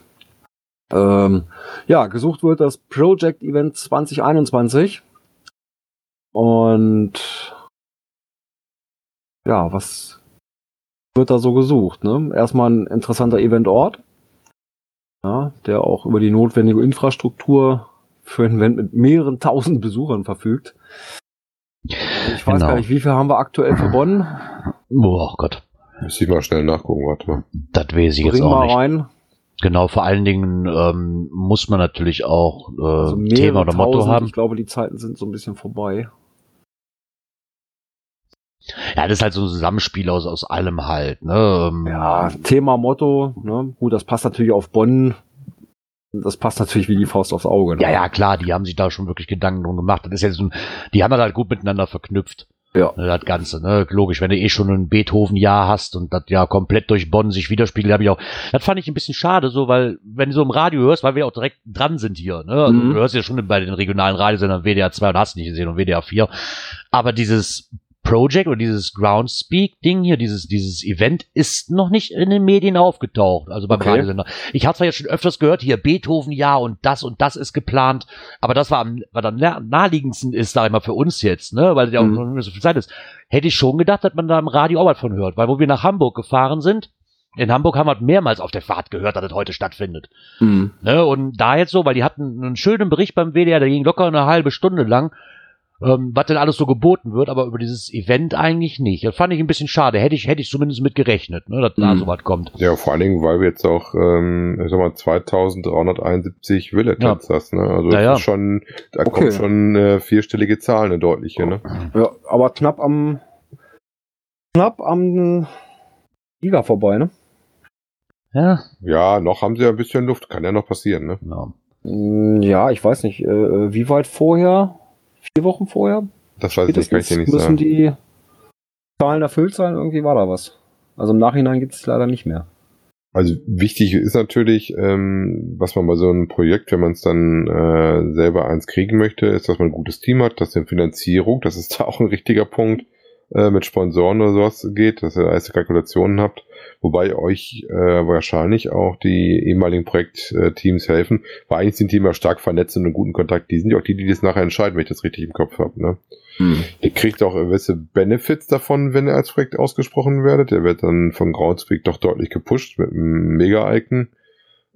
Speaker 3: Ähm, ja, gesucht wird das Project Event 2021. Und ja, was wird da so gesucht? Ne? Erstmal ein interessanter Eventort, ja, der auch über die notwendige Infrastruktur für ein Event mit mehreren tausend Besuchern verfügt. Ich weiß
Speaker 2: Genau.
Speaker 3: gar nicht, wie viel haben wir aktuell für Bonn?
Speaker 2: Oh Gott,
Speaker 4: Müsste ich mal schnell nachgucken, warte mal.
Speaker 2: das weiß ich jetzt
Speaker 3: Bring
Speaker 2: auch
Speaker 3: mal
Speaker 2: nicht.
Speaker 3: rein.
Speaker 2: Genau, vor allen Dingen ähm, muss man natürlich auch äh,
Speaker 3: Also
Speaker 2: Thema oder Motto
Speaker 3: tausend.
Speaker 2: haben.
Speaker 3: Ich glaube, die Zeiten sind so ein bisschen vorbei.
Speaker 2: Ja, das ist halt so ein Zusammenspiel aus, aus allem halt. Ne? Ähm,
Speaker 3: Ja, Thema, Motto, ne? Gut, das passt natürlich auf Bonn. Das passt natürlich wie die Faust aufs Auge. Ne?
Speaker 2: Ja, ja, klar, die haben sich da schon wirklich Gedanken drum gemacht. Das ist ja so ein, die haben das halt gut miteinander verknüpft.
Speaker 3: Ja.
Speaker 2: Ne, das Ganze, ne? Logisch, wenn du eh schon ein Beethoven-Jahr hast und das ja komplett durch Bonn sich widerspiegelt, habe ich auch. Das fand ich ein bisschen schade, so, weil, wenn du so im Radio hörst, weil wir auch direkt dran sind hier, ne? Also,
Speaker 3: Mhm.
Speaker 2: Du hörst ja schon bei den regionalen Radiosendern WDR 2 und hast nicht gesehen und WDR 4. Aber dieses Project oder dieses Groundspeak-Ding hier, dieses, dieses Event ist noch nicht in den Medien aufgetaucht, also beim
Speaker 3: Okay.
Speaker 2: Radiosender. Ich habe zwar jetzt schon öfters gehört, hier Beethoven, ja, und das und das ist geplant, aber das war am, was am nah- naheliegendsten ist, sag ich mal, für uns jetzt, ne, weil ja auch
Speaker 3: Mhm.
Speaker 2: noch nicht mehr so viel Zeit ist, hätte ich schon gedacht, dass man da im Radio auch was von hört, weil wo wir nach Hamburg gefahren sind, in Hamburg haben wir mehrmals auf der Fahrt gehört, dass das heute stattfindet.
Speaker 3: Mhm.
Speaker 2: Ne? Und da jetzt so, weil die hatten einen schönen Bericht beim WDR, der ging locker eine halbe Stunde lang, ähm, was denn alles so geboten wird, aber über dieses Event eigentlich nicht. Das fand ich ein bisschen schade. Hätte ich, hätte ich zumindest mit gerechnet, ne, dass da
Speaker 3: Mhm.
Speaker 2: so was kommt.
Speaker 4: Ja, vor allen Dingen, weil wir jetzt auch, ähm, ich sag mal, 2371 Villagers hast, ne? Also
Speaker 2: Ja,
Speaker 4: das
Speaker 2: ja.
Speaker 4: ist schon, da
Speaker 3: Okay.
Speaker 4: kommt schon äh, vierstellige Zahlen, eine deutliche, ne?
Speaker 3: Ja, aber knapp am knapp am Liga vorbei, ne?
Speaker 2: Ja,
Speaker 4: Ja, noch haben sie ja ein bisschen Luft, kann ja noch passieren, ne?
Speaker 2: genau.
Speaker 3: Mm, Ja, ich weiß nicht, äh, wie weit vorher? Vier Wochen vorher?
Speaker 4: Das weiß ich nicht, kann ich dir nicht
Speaker 3: müssen
Speaker 4: sagen.
Speaker 3: die Zahlen erfüllt sein? Irgendwie war da was. Also im Nachhinein gibt es leider nicht mehr.
Speaker 4: Also wichtig ist natürlich, ähm, was man bei so einem Projekt, wenn man es dann äh, selber eins kriegen möchte, ist, dass man ein gutes Team hat, dass die Finanzierung, das ist da auch ein richtiger Punkt, äh, mit Sponsoren oder sowas geht, dass ihr erste Kalkulationen habt, wobei euch äh, wahrscheinlich auch die ehemaligen Projektteams helfen, weil eigentlich sind die immer stark vernetzt und in guten Kontakt. Die sind ja auch die, die das nachher entscheiden, wenn ich das richtig im Kopf habe. Ne? Ihr kriegt auch gewisse Benefits davon, wenn ihr als Projekt ausgesprochen werdet. Der wird dann von Groundspeak doch deutlich gepusht mit einem Mega-Icon.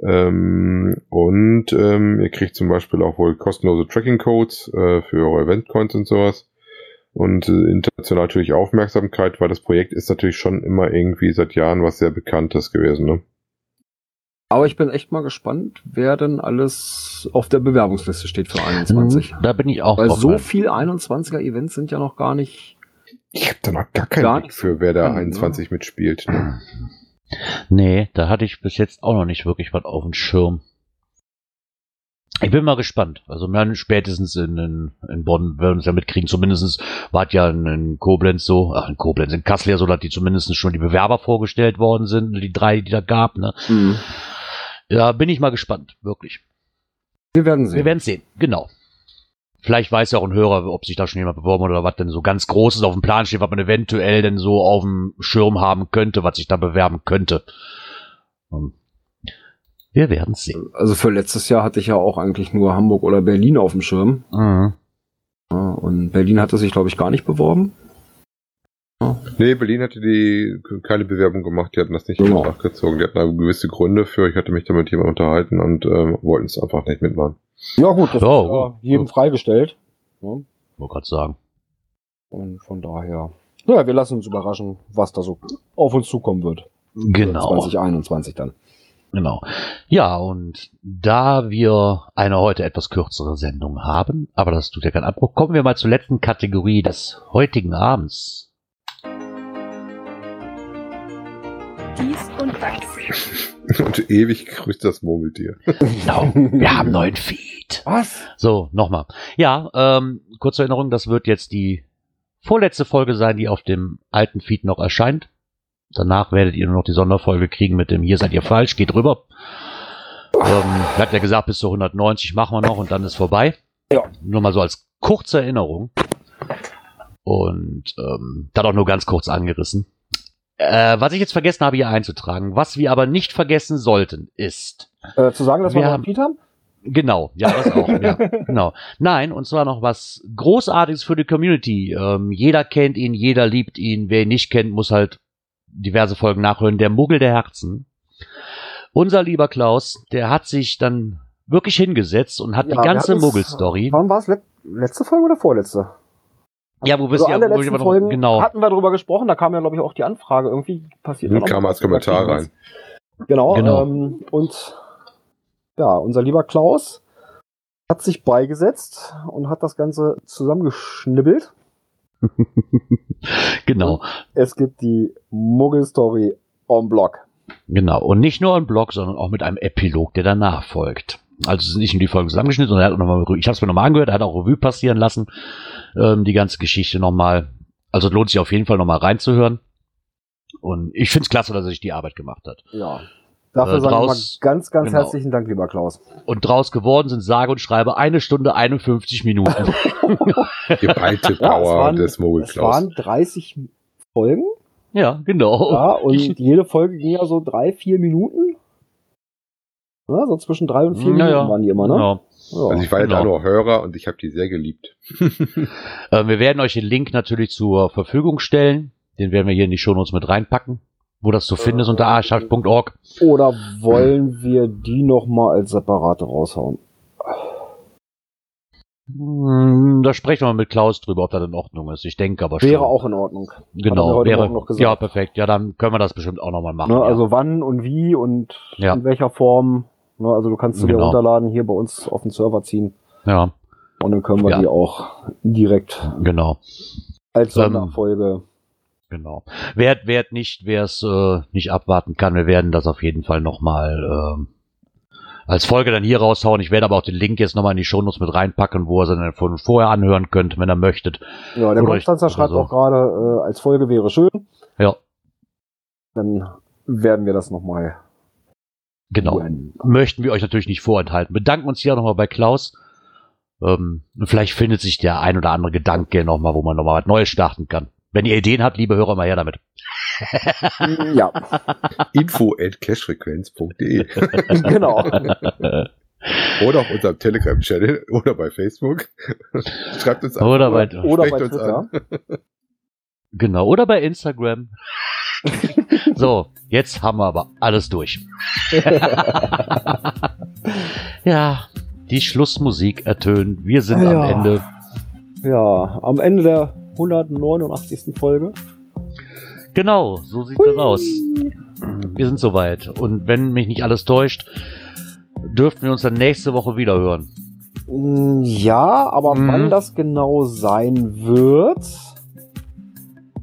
Speaker 4: Ähm, und ähm, ihr kriegt zum Beispiel auch wohl kostenlose Tracking-Codes äh, für eure Event-Coins und sowas. Und äh, international natürlich Aufmerksamkeit, weil das Projekt ist natürlich schon immer irgendwie seit Jahren was sehr Bekanntes gewesen. Ne?
Speaker 3: Aber ich bin echt mal gespannt, wer denn alles auf der Bewerbungsliste steht für 21.
Speaker 2: Da bin ich auch
Speaker 3: Weil so viel 21er Events sind ja noch gar nicht.
Speaker 4: Ich habe da noch gar keinen
Speaker 3: Gar
Speaker 4: Blick für, wer da
Speaker 3: spannend,
Speaker 4: 21 mitspielt. Ne?
Speaker 2: Nee, da hatte ich bis jetzt auch noch nicht wirklich was auf dem Schirm. Ich bin mal gespannt. Also wir haben spätestens in, in, in Bonn werden wir es ja mitkriegen. Zumindest war es ja in, in Koblenz so, ach in Koblenz, in Kassel ja so, dass die zumindest schon die Bewerber vorgestellt worden sind, die drei, die da gab. Ne? Ja, bin ich mal gespannt, wirklich.
Speaker 3: Wir werden sehen.
Speaker 2: Wir werden sehen, genau. Vielleicht weiß ja auch ein Hörer, ob sich da schon jemand beworben hat oder was denn so ganz Großes auf dem Plan steht, was man eventuell denn so auf dem Schirm haben könnte, was sich da bewerben könnte. Ähm, Wir werden sehen.
Speaker 3: also für letztes Jahr hatte ich ja auch eigentlich nur Hamburg oder Berlin auf dem Schirm.
Speaker 2: Mhm.
Speaker 3: Und Berlin hatte sich, glaube ich, gar nicht beworben.
Speaker 4: Nee, Berlin hatte die keine Bewerbung gemacht, die hatten das nicht
Speaker 3: Genau.
Speaker 4: nachgezogen. Die hatten da gewisse Gründe für. Ich hatte mich da mit jemandem unterhalten und ähm, wollten es einfach nicht mitmachen.
Speaker 3: Ja gut, das
Speaker 2: Ja,
Speaker 3: ist ja
Speaker 2: gut.
Speaker 3: jedem freigestellt. Ja,
Speaker 2: Wollte gerade sagen.
Speaker 3: und von daher. Ja, wir lassen uns überraschen, was da so auf uns zukommen wird.
Speaker 2: Genau.
Speaker 3: 2021 dann.
Speaker 2: Genau. Ja, und da wir eine heute etwas kürzere Sendung haben, aber das tut ja keinen Abbruch, kommen wir mal zur letzten Kategorie des heutigen Abends.
Speaker 5: Dies und das.
Speaker 4: Und ewig grüßt das Murmeltier.
Speaker 2: Genau. Wir haben neuen Feed.
Speaker 3: Was?
Speaker 2: So, nochmal. Ja, ähm, kurze Erinnerung, das wird jetzt die vorletzte Folge sein, die auf dem alten Feed noch erscheint. Danach werdet ihr nur noch die Sonderfolge kriegen mit dem Hier seid ihr falsch, geht rüber. Ähm, hatten ja gesagt, bis zu 190 machen wir noch und dann ist vorbei.
Speaker 3: Ja.
Speaker 2: Nur mal so als kurze Erinnerung. Und ähm, dann auch nur ganz kurz angerissen. Äh, was ich jetzt vergessen habe, hier einzutragen, was wir aber nicht vergessen sollten, ist,
Speaker 3: Äh, zu sagen, dass wir,
Speaker 2: Wir haben-
Speaker 3: haben?
Speaker 2: Genau, ja, das auch, ja, genau. Nein, und zwar noch was Großartiges für die Community. Ähm, jeder kennt ihn, jeder liebt ihn. Wer ihn nicht kennt, muss halt diverse Folgen nachhören. Der Muggel der Herzen. Unser lieber Klaus, der hat sich dann wirklich hingesetzt und hat
Speaker 3: Ja,
Speaker 2: die ganze Muggel-Story.
Speaker 3: Wann war es? Let letzte Folge oder vorletzte?
Speaker 2: Ja, wo bist
Speaker 3: Also
Speaker 2: ja,
Speaker 3: an der
Speaker 2: wo
Speaker 3: letzten
Speaker 2: aber
Speaker 3: Folgen
Speaker 2: noch, genau.
Speaker 3: hatten wir darüber gesprochen, da kam ja, glaube ich, auch die Anfrage. Irgendwie passiert da noch
Speaker 4: kam als Kommentar rein.
Speaker 3: Genau.
Speaker 2: Genau.
Speaker 3: Ähm, und ja, unser lieber Klaus hat sich beigesetzt und hat das Ganze zusammengeschnibbelt.
Speaker 2: genau,
Speaker 3: Es gibt die Muggel-Story on Block.
Speaker 2: genau. Und nicht nur ein Blog, sondern auch mit einem Epilog, der danach folgt. Also es sind nicht nur die Folgen zusammengeschnitten, sondern er hat auch noch mal, ich habe es mir nochmal angehört, er hat auch Revue passieren lassen, ähm, die ganze Geschichte nochmal. Also es lohnt sich auf jeden Fall nochmal reinzuhören. Und ich finde es klasse, dass er sich die Arbeit gemacht hat.
Speaker 3: Ja. Dafür
Speaker 2: Äh,
Speaker 3: sage ich mal
Speaker 2: draus-
Speaker 3: ganz, ganz
Speaker 2: genau.
Speaker 3: herzlichen Dank, lieber Klaus.
Speaker 2: Und draus geworden sind sage und schreibe eine Stunde 51 Minuten.
Speaker 4: Geballte
Speaker 3: Ja,
Speaker 4: Power
Speaker 3: es waren,
Speaker 4: des
Speaker 3: es
Speaker 4: Mogelklaus.
Speaker 3: waren 30 Folgen.
Speaker 2: ja, genau.
Speaker 3: Ja, und jede Folge ging ja so drei, vier Minuten. Ja, so zwischen drei und vier
Speaker 2: Ja,
Speaker 3: Minuten
Speaker 2: ja.
Speaker 3: waren die immer, ne?
Speaker 2: Ja.
Speaker 3: Ja.
Speaker 4: Also ich war ja
Speaker 2: Genau.
Speaker 4: da nur Hörer und ich habe die sehr geliebt.
Speaker 2: Äh, wir werden euch den Link natürlich zur Verfügung stellen. Den werden wir hier in die Shownotes mit reinpacken. Wo das zu finden ist unter archive.org.
Speaker 3: Oder wollen wir die noch mal als separate raushauen?
Speaker 2: Hm, Da sprechen wir mit Klaus drüber, ob das in Ordnung ist. Ich denke aber schon.
Speaker 3: Wäre auch in Ordnung.
Speaker 2: Genau, wäre. Ja, perfekt. Ja, dann können wir das bestimmt auch nochmal machen.
Speaker 3: Ne,
Speaker 2: ja.
Speaker 3: Also wann und wie und
Speaker 2: Ja.
Speaker 3: in welcher Form. Ne, also du kannst sie dir
Speaker 2: Genau.
Speaker 3: runterladen, hier bei uns auf den Server ziehen
Speaker 2: ja,
Speaker 3: und dann können wir
Speaker 2: Ja.
Speaker 3: die auch direkt
Speaker 2: genau.
Speaker 3: als
Speaker 2: Ähm,
Speaker 3: Sonderfolge.
Speaker 2: Genau. Wer, wer nicht, wer es äh, nicht abwarten kann, wir werden das auf jeden Fall nochmal ähm, als Folge dann hier raushauen. Ich werde aber auch den Link jetzt nochmal in die Shownotes mit reinpacken, wo ihr es dann von vorher anhören könnt, wenn ihr möchtet.
Speaker 3: Ja, der Konstanzer schreibt
Speaker 2: so.
Speaker 3: auch gerade, äh, als Folge wäre schön.
Speaker 2: Ja,
Speaker 3: Dann werden wir das nochmal
Speaker 2: genau. Möchten wir euch natürlich nicht vorenthalten. Bedanken uns hier nochmal bei Klaus. Ähm, vielleicht findet sich der ein oder andere Gedanke nochmal, wo man nochmal was Neues starten kann. Wenn ihr Ideen habt, liebe Hörer, mal her damit.
Speaker 3: Ja,
Speaker 4: Info at cashfrequenz.de
Speaker 3: genau.
Speaker 4: oder auf unserem Telegram-Channel oder bei Facebook. Schreibt uns einfach
Speaker 2: Oder bei,
Speaker 3: Oder bei
Speaker 4: uns
Speaker 3: Twitter.
Speaker 4: an.
Speaker 2: genau, oder bei Instagram. so, jetzt haben wir aber alles durch. ja, die Schlussmusik ertönt. Wir sind
Speaker 3: Ja.
Speaker 2: am Ende.
Speaker 3: Ja, am Ende der 189. Folge.
Speaker 2: Genau, so sieht das aus. Wir sind soweit. Und wenn mich nicht alles täuscht, dürften wir uns dann nächste Woche wieder hören.
Speaker 3: Mm, Ja, aber
Speaker 2: Mhm.
Speaker 3: wann das genau sein wird,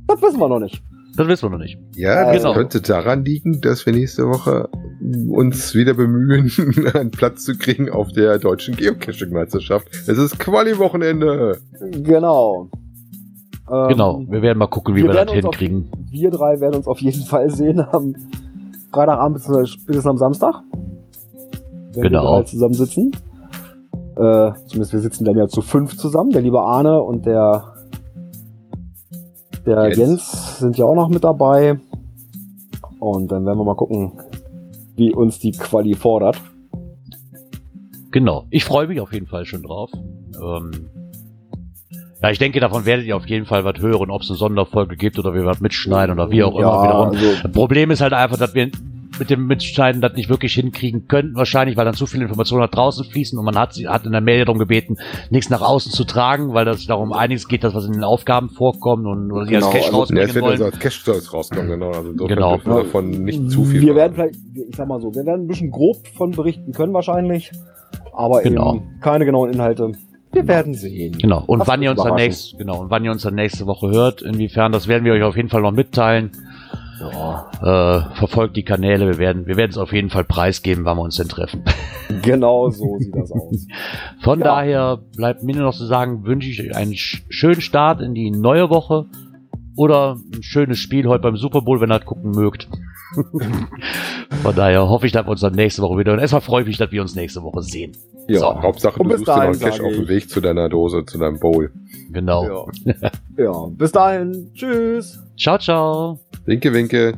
Speaker 3: das wissen wir noch nicht.
Speaker 2: Das wissen wir noch nicht.
Speaker 4: Ja, das
Speaker 2: Genau.
Speaker 4: könnte daran liegen, dass wir nächste Woche uns wieder bemühen, einen Platz zu kriegen auf der deutschen Geocaching-Meisterschaft. Es ist Quali-Wochenende.
Speaker 3: Genau. Ähm,
Speaker 2: Genau, wir werden mal gucken, wie wir,
Speaker 3: werden
Speaker 2: das
Speaker 3: uns auf-
Speaker 2: hinkriegen.
Speaker 3: Wir drei werden uns auf jeden Fall sehen am Freitagabend bzw. spätestens am Samstag. Wenn
Speaker 2: Genau.
Speaker 3: wir drei zusammensitzen. Äh, zumindest wir sitzen dann ja zu fünf zusammen. Der liebe Arne und der, der
Speaker 4: Jens.
Speaker 3: Jens. sind ja auch noch mit dabei. Und dann werden wir mal gucken, wie uns die Quali fordert.
Speaker 2: Genau. Ich freue mich auf jeden Fall schon drauf. Ähm, ja, ich denke, davon werdet ihr auf jeden Fall was hören, ob es eine Sonderfolge gibt oder wir was mitschneiden oder wie auch immer. Wiederum.
Speaker 3: also,
Speaker 2: Das Problem ist halt einfach, dass wir mit dem Mitschneiden das nicht wirklich hinkriegen könnten, wahrscheinlich, weil dann zu viele Informationen nach draußen fließen und man hat, hat in der Mail darum gebeten, nichts nach außen zu tragen, weil das darum einiges geht, das was in den Aufgaben vorkommt und oder die
Speaker 3: Genau,
Speaker 2: als Cash
Speaker 3: also-
Speaker 4: Ja,
Speaker 2: rausbringen
Speaker 4: wird
Speaker 2: wollen.
Speaker 4: also als Cash-Stolz rauskommen, genau. Also
Speaker 2: Genau.
Speaker 4: wir davon nicht zu viel
Speaker 3: Wir werden vielleicht, ich sag mal so, wir werden ein bisschen grob von berichten können wahrscheinlich. Aber
Speaker 2: Genau.
Speaker 3: eben keine genauen Inhalte. Wir werden sehen.
Speaker 2: Genau. Und
Speaker 3: Lasst
Speaker 2: wann ihr
Speaker 3: uns
Speaker 2: dann nächst, genau, und wann ihr uns dann nächste Woche hört, inwiefern, das werden wir euch auf jeden Fall noch mitteilen.
Speaker 3: Ja,
Speaker 2: Äh, verfolgt die Kanäle, wir werden, wir werden es auf jeden Fall preisgeben, wann wir uns denn treffen.
Speaker 3: genau so sieht das aus.
Speaker 2: Von
Speaker 3: Ja.
Speaker 2: daher bleibt mir nur noch zu sagen, wünsche ich euch einen sch schönen Start in die neue Woche oder ein schönes Spiel heute beim Super Bowl, wenn ihr das gucken mögt. Von daher hoffe ich, dass wir uns dann nächste Woche wieder. Und erstmal freue ich mich, dass wir uns nächste Woche sehen.
Speaker 4: Ja,
Speaker 2: So.
Speaker 4: Hauptsache, du suchst dir noch einen Cash auf dem Weg zu deiner Dose, zu deinem Bowl.
Speaker 2: Genau.
Speaker 3: Ja. ja, bis dahin. Tschüss.
Speaker 2: Ciao, ciao.
Speaker 4: Winke, winke.